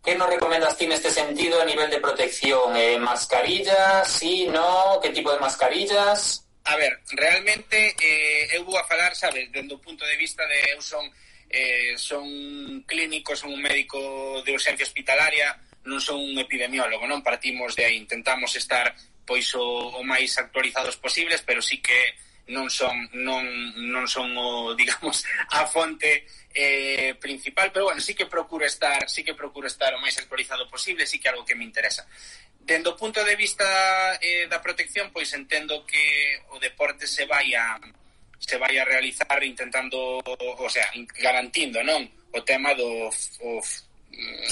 Que nos recomendas ti neste sentido a nivel de protección? Eh, mascarillas, sí, no? Que tipo de mascarillas? A ver, realmente eh, eu vou a falar, sabes, dende o punto de vista de eu son, eh, son clínico, son un médico de urxencia hospitalaria, non son un epidemiólogo, non? Partimos de aí, intentamos estar pois o, o máis actualizados posibles, pero sí que non son non non son o [laughs] digamos a fonte eh principal, pero bueno, sí que procuro estar, sí que procuro estar o máis actualizado posible, sí que algo que me interesa. Dendo o punto de vista eh da protección, pois entendo que o deporte se vai a se vai a realizar intentando, o sea, garantindo, non, o tema do o,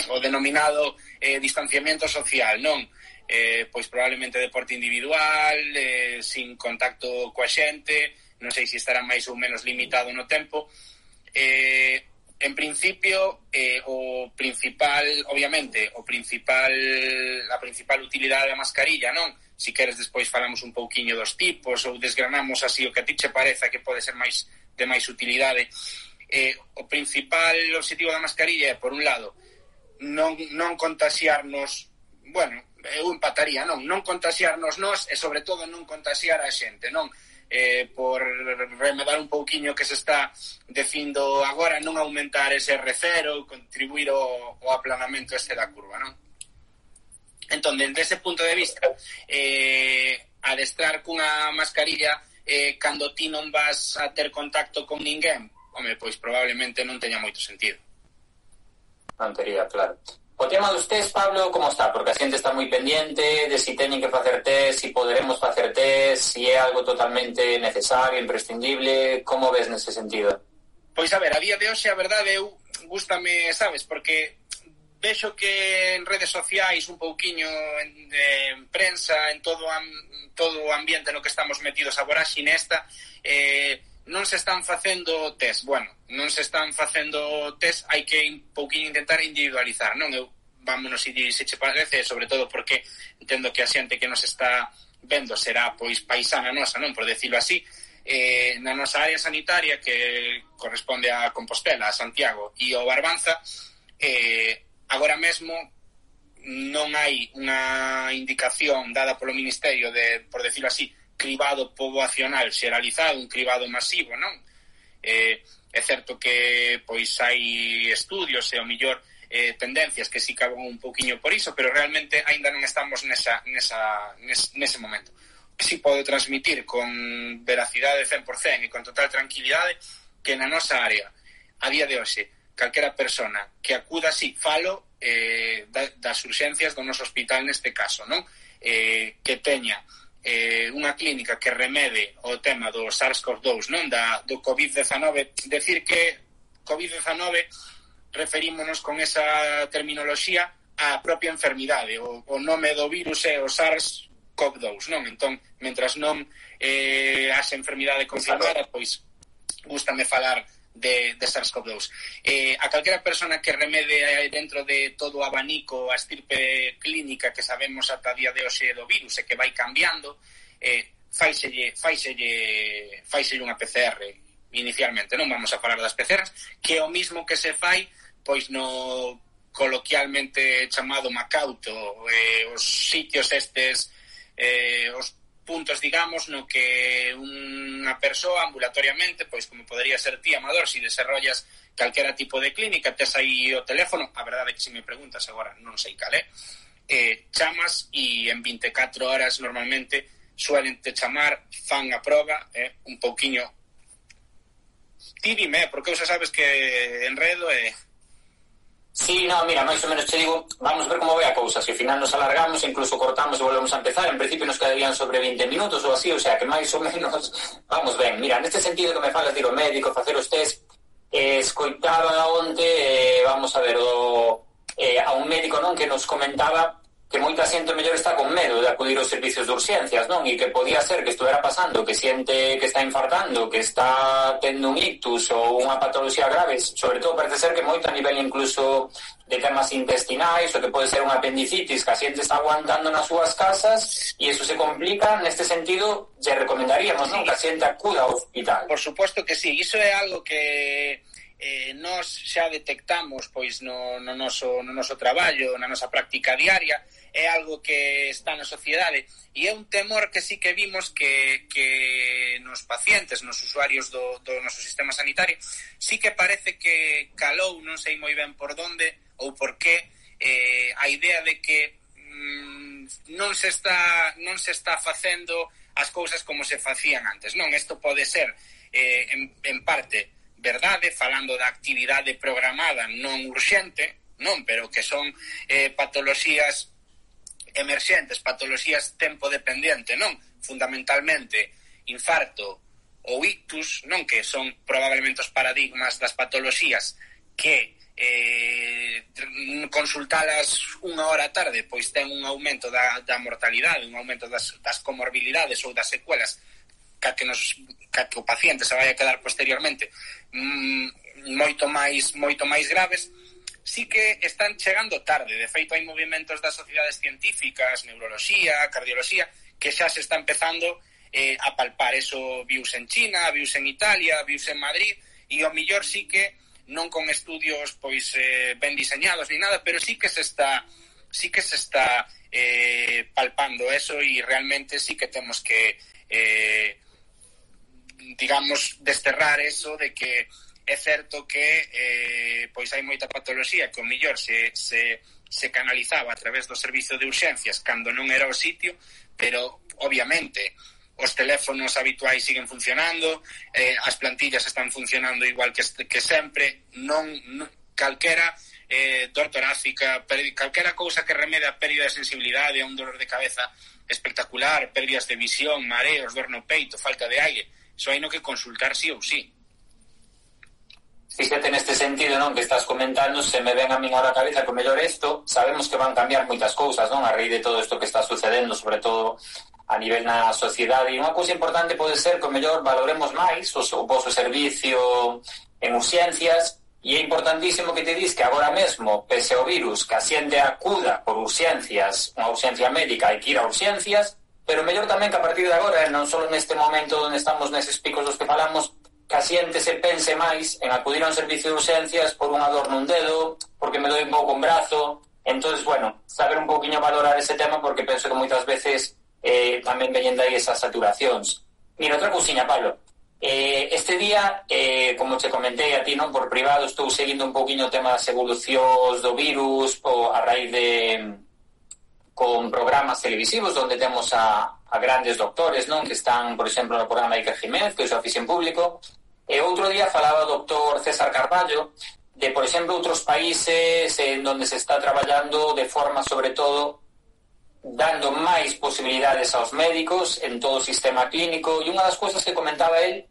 o denominado eh, distanciamento social, non? Eh, pois probablemente deporte individual, eh, sin contacto coa xente, non sei se estará máis ou menos limitado no tempo. Eh, en principio, eh, o principal, obviamente, o principal, a principal utilidade da mascarilla, non? Si queres despois falamos un pouquiño dos tipos ou desgranamos así o que a ti che pareza que pode ser máis de máis utilidade. Eh, o principal objetivo da mascarilla é, por un lado, non, non contaxiarnos, bueno, eu empataría, non, non contaxiarnos nós e sobre todo non contaxiar a xente, non eh, por remedar un pouquiño que se está dicindo agora, non aumentar ese R0, contribuir ao, ao aplanamento este da curva, non? Entón, desde ese punto de vista, eh, adestrar cunha mascarilla eh, cando ti non vas a ter contacto con ninguén, home, pois probablemente non teña moito sentido anterior, claro. O tema dos test, Pablo, como está? Porque a xente está moi pendente de si teñen que facer test, si poderemos facer test, si é algo totalmente necesario, imprescindible, como ves nese sentido? Pois a ver, a día de hoxe, a verdade, eu gustame, sabes, porque vexo que en redes sociais un pouquiño en, en prensa en todo am, todo o ambiente no que estamos metidos agora sin esta eh, non se están facendo test. Bueno, non se están facendo test, hai que un pouquinho intentar individualizar, non? Eu vámonos se, se che parece, sobre todo porque entendo que a xente que nos está vendo será pois paisana nosa, non? Por decirlo así, eh, na nosa área sanitaria que corresponde a Compostela, a Santiago e o Barbanza, eh, agora mesmo non hai unha indicación dada polo Ministerio de, por decirlo así, cribado poboacional xeralizado, un cribado masivo, non? Eh, é certo que pois hai estudios e o millor eh, tendencias que si caban un poquinho por iso, pero realmente aínda non estamos nesa, nesa, nes, nese momento. Que si podo transmitir con veracidade 100% e con total tranquilidade que na nosa área, a día de hoxe, calquera persona que acuda así, falo eh, das urxencias do noso hospital neste caso, non? Eh, que teña eh, unha clínica que remede o tema do SARS-CoV-2, non? Da do COVID-19, decir que COVID-19 referímonos con esa terminoloxía á propia enfermidade, o, o nome do virus é o SARS-CoV-2, non? Entón, mentras non eh, as enfermidade confirmada, pois gustame falar de, de SARS-CoV-2. Eh, a calquera persona que remede dentro de todo o abanico a estirpe clínica que sabemos ata día de hoxe do virus e que vai cambiando, eh, faiselle, faiselle, faiselle unha PCR inicialmente, non vamos a falar das PCRs, que é o mismo que se fai pois no coloquialmente chamado Macauto, eh, os sitios estes eh, os puntos, digamos, no que unha persoa ambulatoriamente, pois como podría ser ti, Amador, se si desarrollas calquera tipo de clínica, tes aí o teléfono, a verdade é que se me preguntas agora, non sei cal é, eh, chamas e en 24 horas normalmente suelen te chamar, fan a proba, eh, un pouquiño ti dime, porque xa sabes que enredo e eh, Sí, no, mira, máis ou menos te digo, vamos ver como vai a cousa, se si final nos alargamos, incluso cortamos e volvemos a empezar, en principio nos quedarían sobre 20 minutos ou así, o sea, que máis ou menos [laughs] vamos ben. Mira, neste sentido que me falas de ir ao médico, facer os test, eh, escoitaba onte, eh, vamos a ver, do, eh, a un médico non que nos comentaba que moita xente mellor está con medo de acudir aos servicios de urxencias, non? E que podía ser que estuvera pasando, que xente que está infartando, que está tendo un ictus ou unha patoloxía grave, sobre todo parece ser que moito a nivel incluso de temas intestinais, o que pode ser unha apendicitis, que a xente está aguantando nas súas casas e eso se complica, neste sentido, lle recomendaríamos, non? Que a xente acuda ao hospital. Por suposto que sí, iso é algo que eh, nós xa detectamos pois no, no, noso, no noso traballo, na nosa práctica diaria, é algo que está na sociedade e é un temor que sí que vimos que, que nos pacientes, nos usuarios do, do noso sistema sanitario, sí que parece que calou, non sei moi ben por donde ou por qué, eh, a idea de que mm, non se está non se está facendo as cousas como se facían antes, non? Isto pode ser eh, en, en parte verdade, falando da actividade programada non urxente, non, pero que son eh, patoloxías emerxentes, patoloxías tempo dependente, non? Fundamentalmente, infarto ou ictus, non? Que son probablemente os paradigmas das patoloxías que eh, consultalas unha hora tarde, pois ten un aumento da, da mortalidade, un aumento das, das comorbilidades ou das secuelas ca que, nos, ca que o paciente se vai a quedar posteriormente mm, moito máis moito máis graves sí que están chegando tarde. De feito, hai movimentos das sociedades científicas, neuroloxía, cardioloxía, que xa se está empezando eh, a palpar. Eso vius en China, vius en Italia, vius en Madrid, e o millor sí que non con estudios pois eh, ben diseñados ni nada, pero sí que se está sí que se está eh, palpando eso e realmente sí que temos que eh, digamos, desterrar eso de que é certo que eh, pois hai moita patoloxía que o millor se, se, se canalizaba a través do servicio de urxencias cando non era o sitio, pero obviamente os teléfonos habituais siguen funcionando, eh, as plantillas están funcionando igual que, que sempre, non, non calquera eh, dor torácica, calquera cousa que remeda a pérdida de sensibilidade, a un dolor de cabeza espectacular, pérdidas de visión, mareos, dor no peito, falta de aire, Iso hai no que consultar sí ou sí. Fíjate neste sentido, non, que estás comentando, se me ven a min ahora a cabeza que o mellor isto, sabemos que van cambiar moitas cousas, non, a raíz de todo isto que está sucedendo, sobre todo a nivel na sociedade. E unha cousa importante pode ser que o mellor valoremos máis o, o vosso servicio en urxencias, E é importantísimo que te dis que agora mesmo, pese ao virus, que a xente acuda por urxencias, unha urxencia médica e que ir a urxencias, pero mellor tamén que a partir de agora, non só neste momento onde estamos neses picos dos que falamos, que a xente se pense máis en acudir a un servicio de urxencias por unha dor nun dedo, porque me doi un pouco un brazo, entonces bueno, saber un pouquiño valorar ese tema porque penso que moitas veces eh, tamén veñen dai esas saturacións. Mira, outra cousiña, Pablo. Eh, este día, eh, como che comentei a ti, non por privado, estou seguindo un pouquiño o tema das evolucións do virus, po, a raíz de, con programas televisivos onde temos a, a grandes doctores, non? Que están, por exemplo, no programa Iker Jiménez, que é o oficio en público. E outro día falaba o doctor César Carballo de, por exemplo, outros países en donde se está traballando de forma, sobre todo, dando máis posibilidades aos médicos en todo o sistema clínico. E unha das cousas que comentaba él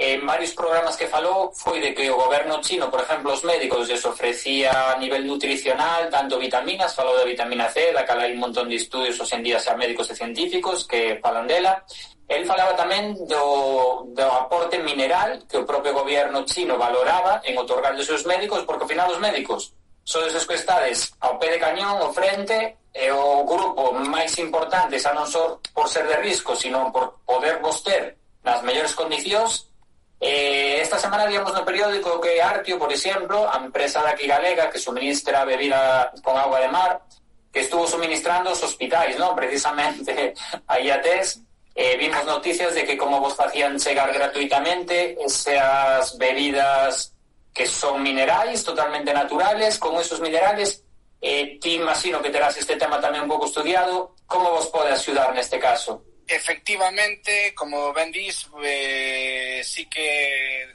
en varios programas que falou foi de que o goberno chino, por exemplo, os médicos les ofrecía a nivel nutricional tanto vitaminas, falou da vitamina C, da cal hai un montón de estudios hoxe en día xa médicos e científicos que falan dela. El falaba tamén do, do aporte mineral que o propio goberno chino valoraba en otorgar de seus médicos, porque ao final os médicos son esos que estades ao pé de cañón, ao frente, e o grupo máis importante, xa non só por ser de risco, sino por poder voster nas mellores condicións, eh, esta semana víamos no periódico que Artio, por exemplo, a empresa daqui galega que suministra bebida con agua de mar que estuvo suministrando os hospitais, non? precisamente [laughs] a TES eh, vimos noticias de que como vos facían chegar gratuitamente esas bebidas que son minerais totalmente naturales, con esos minerales Eh, ti imagino que terás este tema tamén un pouco estudiado. Como vos pode axudar neste caso? Efectivamente, como ben dís, eh, sí que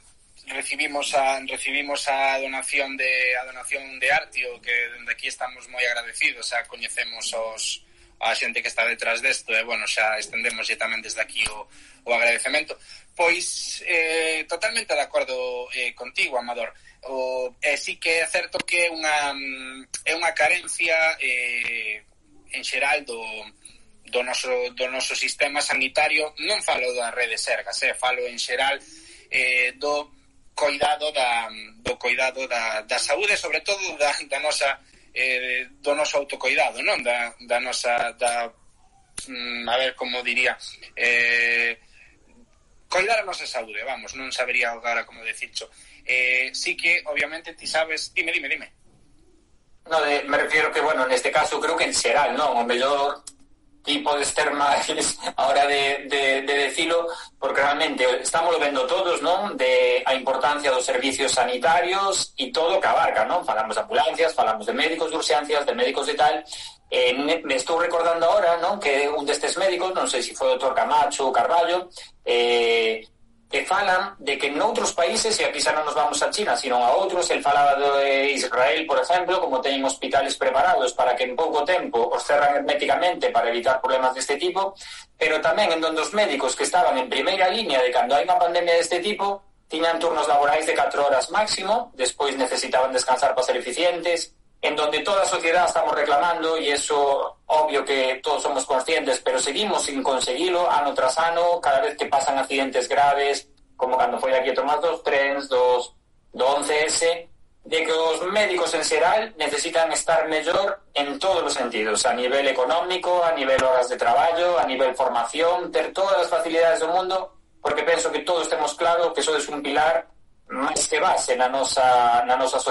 recibimos a recibimos a donación de a donación de Artio que dende aquí estamos moi agradecidos, xa coñecemos os a xente que está detrás desto e bueno, xa estendemos tamén desde aquí o, o agradecemento. Pois eh, totalmente de acordo eh, contigo, Amador. O, eh, sí que é certo que é unha mm, é unha carencia eh, en xeral do, do noso, do noso sistema sanitario, non falo da rede Sergas, eh, falo en xeral eh, do coidado da, do coidado da, da saúde, sobre todo da, da nosa eh, do noso autocoidado, non? Da, da nosa da, mm, a ver como diría eh, coidar a nosa saúde, vamos, non sabería agora como decircho. Eh, sí que obviamente ti sabes, dime, dime, dime. No, de, me refiero que, bueno, neste caso creo que en xeral, non? O mellor y podes ter máis [laughs] a hora de, de, de decilo, porque realmente estamos vendo todos, non? De a importancia dos servicios sanitarios e todo que abarca, non? Falamos de ambulancias, falamos de médicos de urxencias, de médicos de tal, Eh, me estou recordando ahora non que un destes médicos, non sei se foi o doutor Camacho ou Carballo, eh, que falan de que noutros países, e aquí xa non nos vamos a China, sino a outros, el falaba de Israel, por exemplo, como teñen hospitales preparados para que en pouco tempo os cerran herméticamente para evitar problemas deste tipo, pero tamén en donde os médicos que estaban en primeira línea de cando hai unha pandemia deste tipo, tiñan turnos laborais de 4 horas máximo, despois necesitaban descansar para ser eficientes, en donde toda a sociedade estamos reclamando e eso obvio que todos somos conscientes, pero seguimos sin conseguilo ano tras ano, cada vez que pasan accidentes graves, como cando foi aquí a tomar dos trens, dos, do 11S, de que os médicos en xeral necesitan estar mellor en todos os sentidos, a nivel económico, a nivel horas de traballo, a nivel formación, ter todas as facilidades do mundo, porque penso que todos temos claro que sodes un pilar máis que base na nosa, na nosa.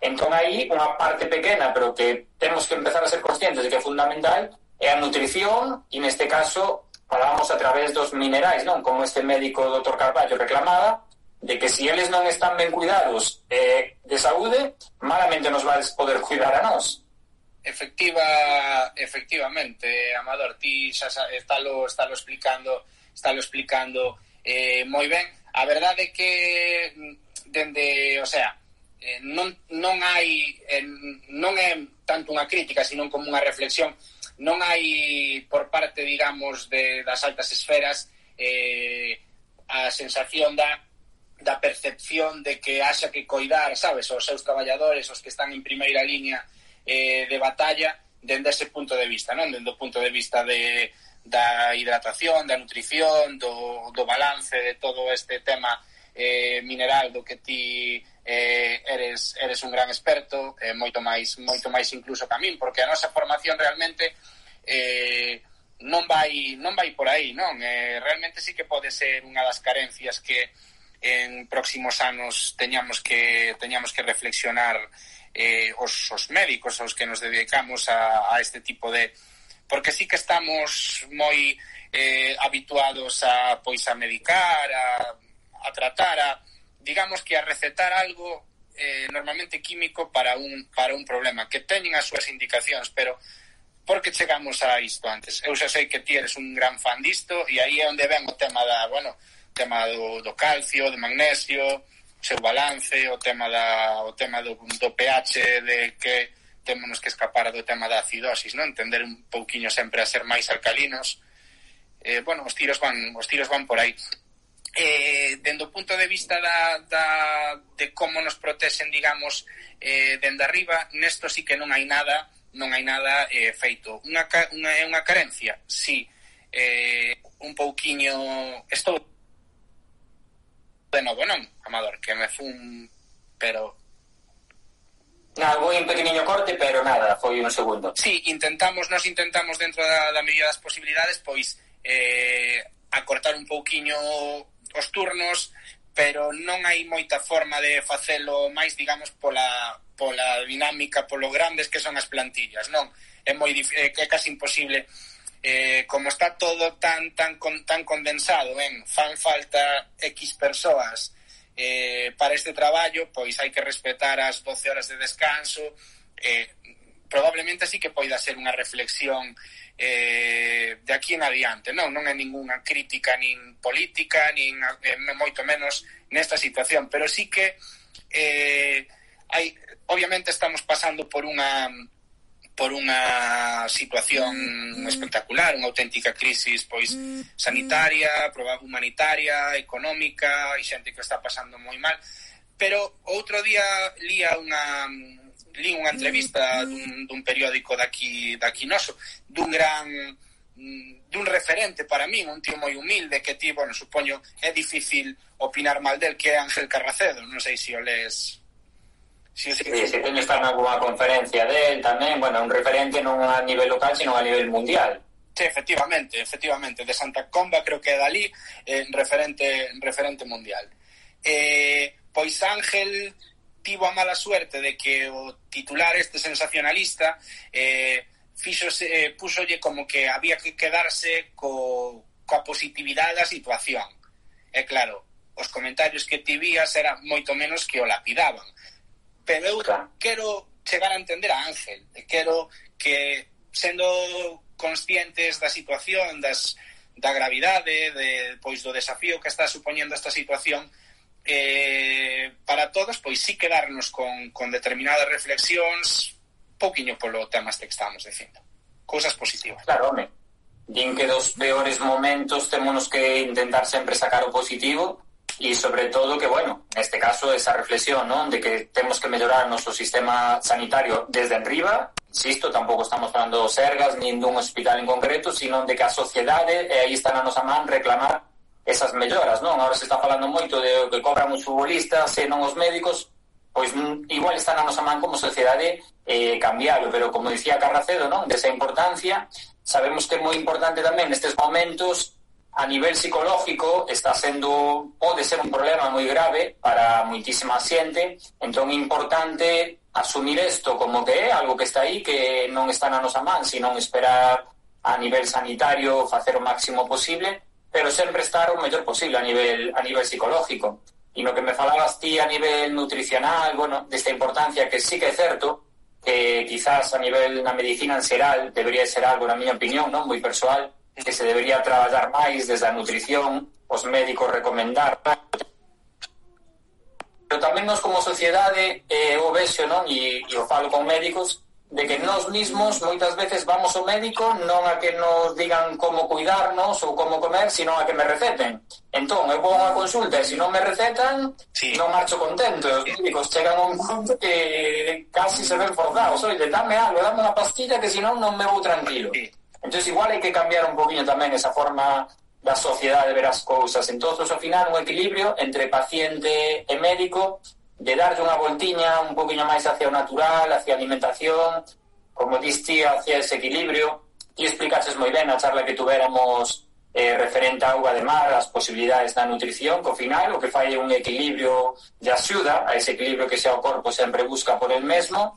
Entón aí unha parte pequena, pero que temos que empezar a ser conscientes de que é fundamental, é a nutrición, e neste caso falamos a través dos minerais, non? Como este médico doutor Carballo reclamaba, de que si eles non están ben cuidados eh, de saúde, malamente nos vais poder cuidar a nós. Efectiva, efectivamente, Amador, ti xa, xa está lo explicando, estalo explicando eh, moi ben. A verdade é que mm, dende, o sea, eh, non, non hai eh, non é tanto unha crítica sino como unha reflexión non hai por parte digamos de, das altas esferas eh, a sensación da da percepción de que haxa que coidar, sabes, os seus traballadores, os que están en primeira línea eh, de batalla, dende ese punto de vista, non? Dende o punto de vista de, da hidratación, da nutrición, do, do balance de todo este tema eh, mineral do que ti eh, eres, eres un gran experto, eh, moito máis moito máis incluso que a min, porque a nosa formación realmente eh, non vai non vai por aí, non? Eh, realmente sí que pode ser unha das carencias que en próximos anos teñamos que teñamos que reflexionar eh, os, os médicos aos que nos dedicamos a, a este tipo de porque sí que estamos moi eh, habituados a pois a medicar a a tratar, a, digamos que a recetar algo eh, normalmente químico para un, para un problema, que teñen as súas indicacións, pero por que chegamos a isto antes? Eu xa sei que ti eres un gran fan disto e aí é onde ven o tema da, bueno, tema do, do calcio, do magnesio, o seu balance, o tema da o tema do, do pH de que temos que escapar do tema da acidosis, non? Entender un pouquiño sempre a ser máis alcalinos. Eh, bueno, os tiros van os tiros van por aí eh, dende o punto de vista da, da, de como nos protexen, digamos, eh, dende arriba, nesto sí que non hai nada non hai nada eh, feito. Unha, unha, é unha carencia? Sí. Eh, un pouquiño... Estou de novo, non, Amador? Que me fun... Pero... Nada, foi un pequeniño corte, pero nada, foi un segundo. Sí, intentamos, nos intentamos dentro da, da medida das posibilidades, pois, eh, acortar un pouquiño os turnos, pero non hai moita forma de facelo máis, digamos, pola, pola dinámica, polo grandes que son as plantillas, non? É moi é, é casi imposible eh, como está todo tan tan con, tan condensado en fan falta X persoas eh, para este traballo, pois hai que respetar as 12 horas de descanso, eh, probablemente sí que poida ser unha reflexión eh, de aquí en adiante. Non, non é ninguna crítica nin política, nin eh, moito menos nesta situación, pero sí que eh, hai, obviamente estamos pasando por unha por unha situación mm. espectacular, unha auténtica crisis pois mm. sanitaria, humanitaria, económica, e xente que está pasando moi mal. Pero outro día lía unha li unha entrevista dun, dun periódico daqui, daqui noso, dun gran dun referente para min, un tío moi humilde que ti, bueno, supoño, é difícil opinar mal del que é Ángel Carracedo, non sei se o lees Sí, sí, sí, sí, teño estar nalgúna conferencia del tamén, bueno, un referente non a nivel local, sino a nivel mundial. Sí, efectivamente, efectivamente, de Santa Comba creo que é dali eh, referente referente mundial. Eh, pois Ángel tivo a mala suerte de que o titular este sensacionalista eh, fixose, eh, púsolle como que había que quedarse co, coa positividade da situación. E claro, os comentarios que ti vías eran moito menos que o lapidaban. Pero eu claro. quero chegar a entender a Ángel, quero que sendo conscientes da situación, das, da gravidade, de, pois do desafío que está supoñendo esta situación, eh, para todos, pois sí quedarnos con, con determinadas reflexións pouquiño polo tema este que estamos dicindo. Cousas positivas. Claro, home. Din que dos peores momentos temos que intentar sempre sacar o positivo e sobre todo que, bueno, neste caso esa reflexión, non? De que temos que mellorar o noso sistema sanitario desde arriba, insisto, tampouco estamos falando dos sergas, nin dun hospital en concreto, sino de que a sociedade, e aí está na nosa man, reclamar esas melloras, non? Ahora se está falando moito de que cobran os futbolistas e non os médicos, pois mm, igual está na nosa man como sociedade eh, cambiarlo, pero como dicía Carracedo, non? Desa importancia, sabemos que é moi importante tamén nestes momentos a nivel psicológico está sendo pode ser un problema moi grave para moitísima xente, entón é importante asumir isto como que é algo que está aí que non está na nosa man, sino esperar a nivel sanitario facer o máximo posible pero sempre estar o mellor posible a nivel a nivel psicológico. E no que me falabas ti a nivel nutricional, bueno, desta importancia que sí que é certo, que quizás a nivel na medicina en xeral debería ser algo, na miña opinión, non moi persoal, que se debería traballar máis desde a nutrición, os médicos recomendar pero tamén nos como sociedade eh, o vexo, non? E, e o falo con médicos de que nós mismos moitas veces vamos ao médico non a que nos digan como cuidarnos ou como comer, sino a que me receten. Entón, eu vou a unha consulta e se non me recetan, sí. non marcho contento. Os médicos chegan a un punto que casi se ven forzados. Oye, dame algo, dame unha pastilla que senón non me vou tranquilo. Sí. Entón, igual hai que cambiar un poquinho tamén esa forma da sociedade ver as cousas. Entón, ao final, un equilibrio entre paciente e médico de darlle unha voltiña un poquinho máis hacia o natural, hacia a alimentación, como diste, hacia ese equilibrio. Ti explicaches moi ben a charla que tuveramos eh, referente a auga de mar, as posibilidades da nutrición, que ao final o que fai un equilibrio de axuda, a ese equilibrio que xa o corpo sempre busca por el mesmo,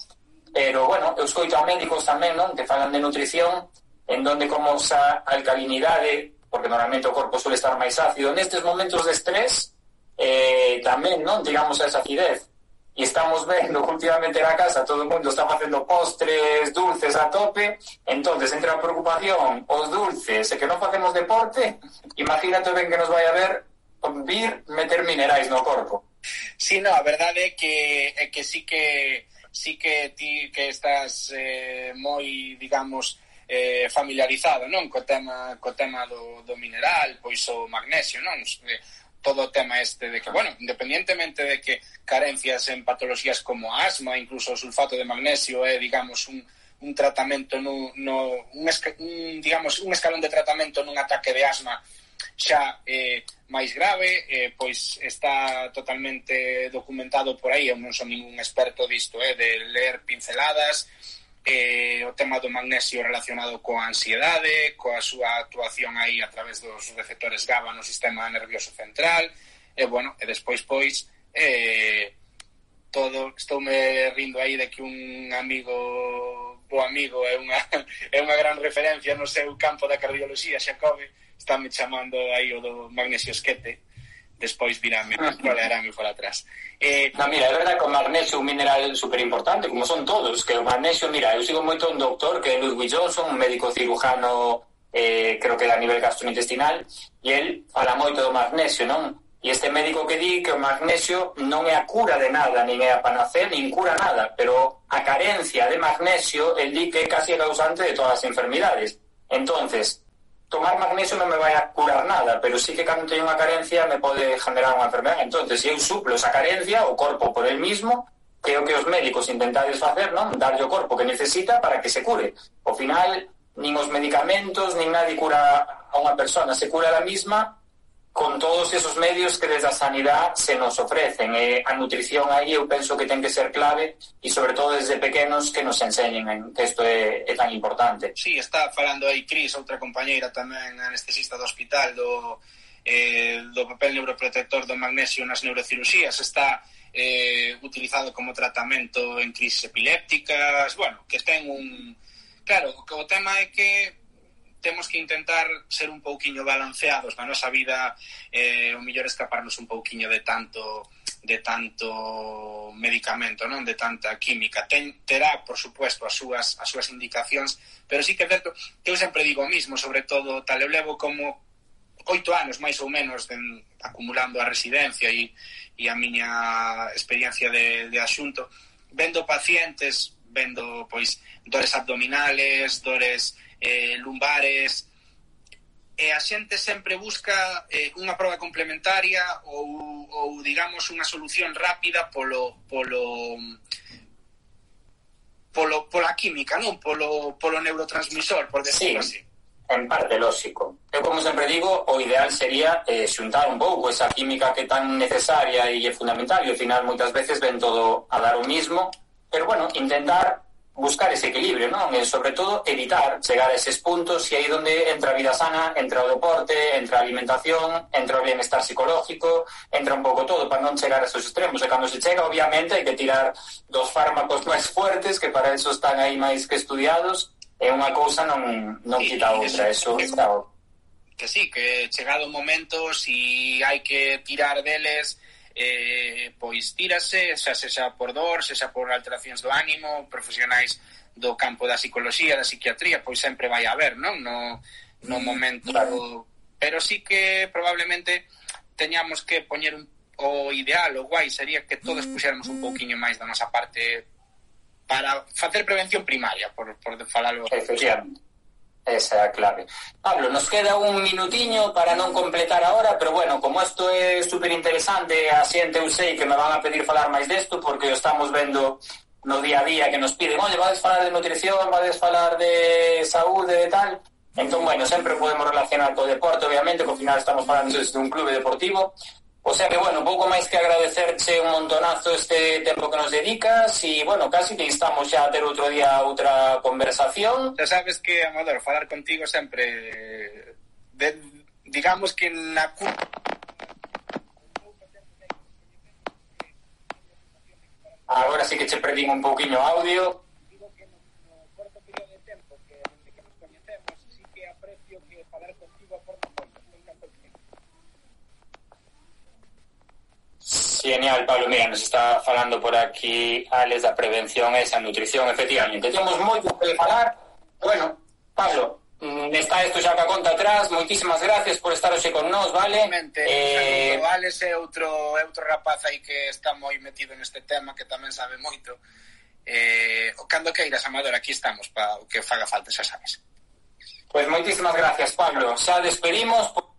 pero, bueno, eu escoito a médicos tamén, non?, que falan de nutrición, en donde como esa alcalinidade, porque normalmente o corpo suele estar máis ácido, nestes momentos de estrés, eh, tamén non digamos a esa acidez e estamos vendo últimamente na casa todo o mundo está facendo postres, dulces a tope, entonces entre a preocupación, os dulces, e que non facemos deporte, imagínate ben que nos vai a ver vir meter minerais no corpo. Si, sí, no, a verdade é que, é que sí que sí que ti que estás eh, moi, digamos, eh, familiarizado, non? Co tema, co tema do, do mineral, pois o magnesio, non? Eh, todo o tema este de que, bueno, independientemente de que carencias en patologías como asma, incluso o sulfato de magnesio é, digamos, un, un tratamento no, no un, un, digamos, un escalón de tratamento nun ataque de asma xa eh, máis grave, eh, pois está totalmente documentado por aí, eu non son ningún experto disto, eh, de ler pinceladas, eh, o tema do magnesio relacionado coa ansiedade, coa súa actuación aí a través dos receptores GABA no sistema nervioso central, e bueno, e despois pois eh, todo, estou me rindo aí de que un amigo bo amigo é unha, [laughs] é unha gran referencia no seu campo da cardioloxía, Xacobe, está me chamando aí o do magnesio esquete despois viranme ah, trolearame por atrás. Eh, no, mira, é verdade que o magnesio é un mineral super importante, como son todos, que o magnesio, mira, eu sigo moito un doctor que é Ludwig Johnson, un médico cirujano eh, creo que a nivel gastrointestinal, e el fala moito do magnesio, non? E este médico que di que o magnesio non é a cura de nada, nin é a panacea, nin cura nada, pero a carencia de magnesio, el di que é casi causante de todas as enfermidades. Entonces, tomar magnesio non me vai a curar nada, pero sí que cando teño unha carencia me pode generar unha enfermedade. Entonces, se eu suplo esa carencia, o corpo por el mismo, que é o que os médicos intentades facer, non? Darlle o corpo que necesita para que se cure. Ao final, nin os medicamentos, nin nadie cura a unha persona, se cura a la misma con todos esos medios que desde a sanidade se nos ofrecen. E a nutrición aí eu penso que ten que ser clave e sobre todo desde pequenos que nos enseñen en que isto é, é tan importante. Sí, está falando aí Cris, outra compañeira tamén anestesista do hospital do, eh, do papel neuroprotector do magnesio nas neurocirurxías. Está eh, utilizado como tratamento en crisis epilépticas, bueno, que ten un... Claro, o tema é que temos que intentar ser un pouquiño balanceados na nosa vida, eh, o millor escaparnos un pouquiño de tanto de tanto medicamento, non de tanta química. Ten, terá, por supuesto, as súas, as súas indicacións, pero sí que é certo que eu sempre digo o mismo, sobre todo, tal, eu levo como oito anos máis ou menos de, acumulando a residencia e, e a miña experiencia de, de asunto, vendo pacientes, vendo pois dores abdominales, dores eh, lumbares e a xente sempre busca eh, unha proba complementaria ou, ou digamos unha solución rápida polo polo polo pola química, non? Polo polo neurotransmisor, por decirlo sí. así. En parte lógico. Eu como sempre digo, o ideal sería eh, xuntar un pouco esa química que tan necesaria e é fundamental e ao final moitas veces ven todo a dar o mismo, pero bueno, intentar buscar ese equilibrio, non? E, sobre todo, evitar chegar a eses puntos e aí donde entra a vida sana, entra o deporte, entra a alimentación, entra o bienestar psicológico, entra un pouco todo para non chegar a esos extremos. E cando se chega, obviamente, hai que tirar dos fármacos máis fuertes, que para eso están aí máis que estudiados, e unha cousa non, non quita a outra, eso está... Que sí, que chegado o momento, si hai que tirar deles eh, pois tírase, xa sexa por dor, sexa por alteracións do ánimo, profesionais do campo da psicología, da psiquiatría, pois sempre vai haber, non? No, no momento... Pero sí que probablemente teñamos que poñer un, o ideal, o guai, sería que todos mm, puxéramos un mm. pouquiño máis da nosa parte para facer prevención primaria, por, por falalo. Efectivamente. Esa é a clave. Pablo, nos queda un minutiño para non completar ahora, pero bueno, como isto é super interesante, a xente eu sei que me van a pedir falar máis desto porque estamos vendo no día a día que nos piden, oye, vades falar de nutrición, vades falar de saúde, de tal. Entón, bueno, sempre podemos relacionar co deporte, obviamente, porque ao final estamos falando desde un clube deportivo, O sea que, bueno, pouco máis que agradecerche un montonazo este tempo que nos dedicas e, bueno, casi que instamos xa a ter outro día outra conversación. Xa sabes que, Amador, falar contigo sempre... De, digamos que na Agora sí que che perdín un pouquiño audio. genial, Pablo, mira, nos está falando por aquí Alex da prevención e esa nutrición, efectivamente. Temos moito que falar. Bueno, Pablo, mm, está isto xa que conta atrás. Moitísimas gracias por estar hoxe con nós, vale? Eh... Alex é outro, é outro rapaz aí que está moi metido neste tema, que tamén sabe moito. Eh, cando queiras, Amador, aquí estamos para o que faga falta, xa sabes. Pois pues moitísimas gracias, Pablo. Xa despedimos... Por...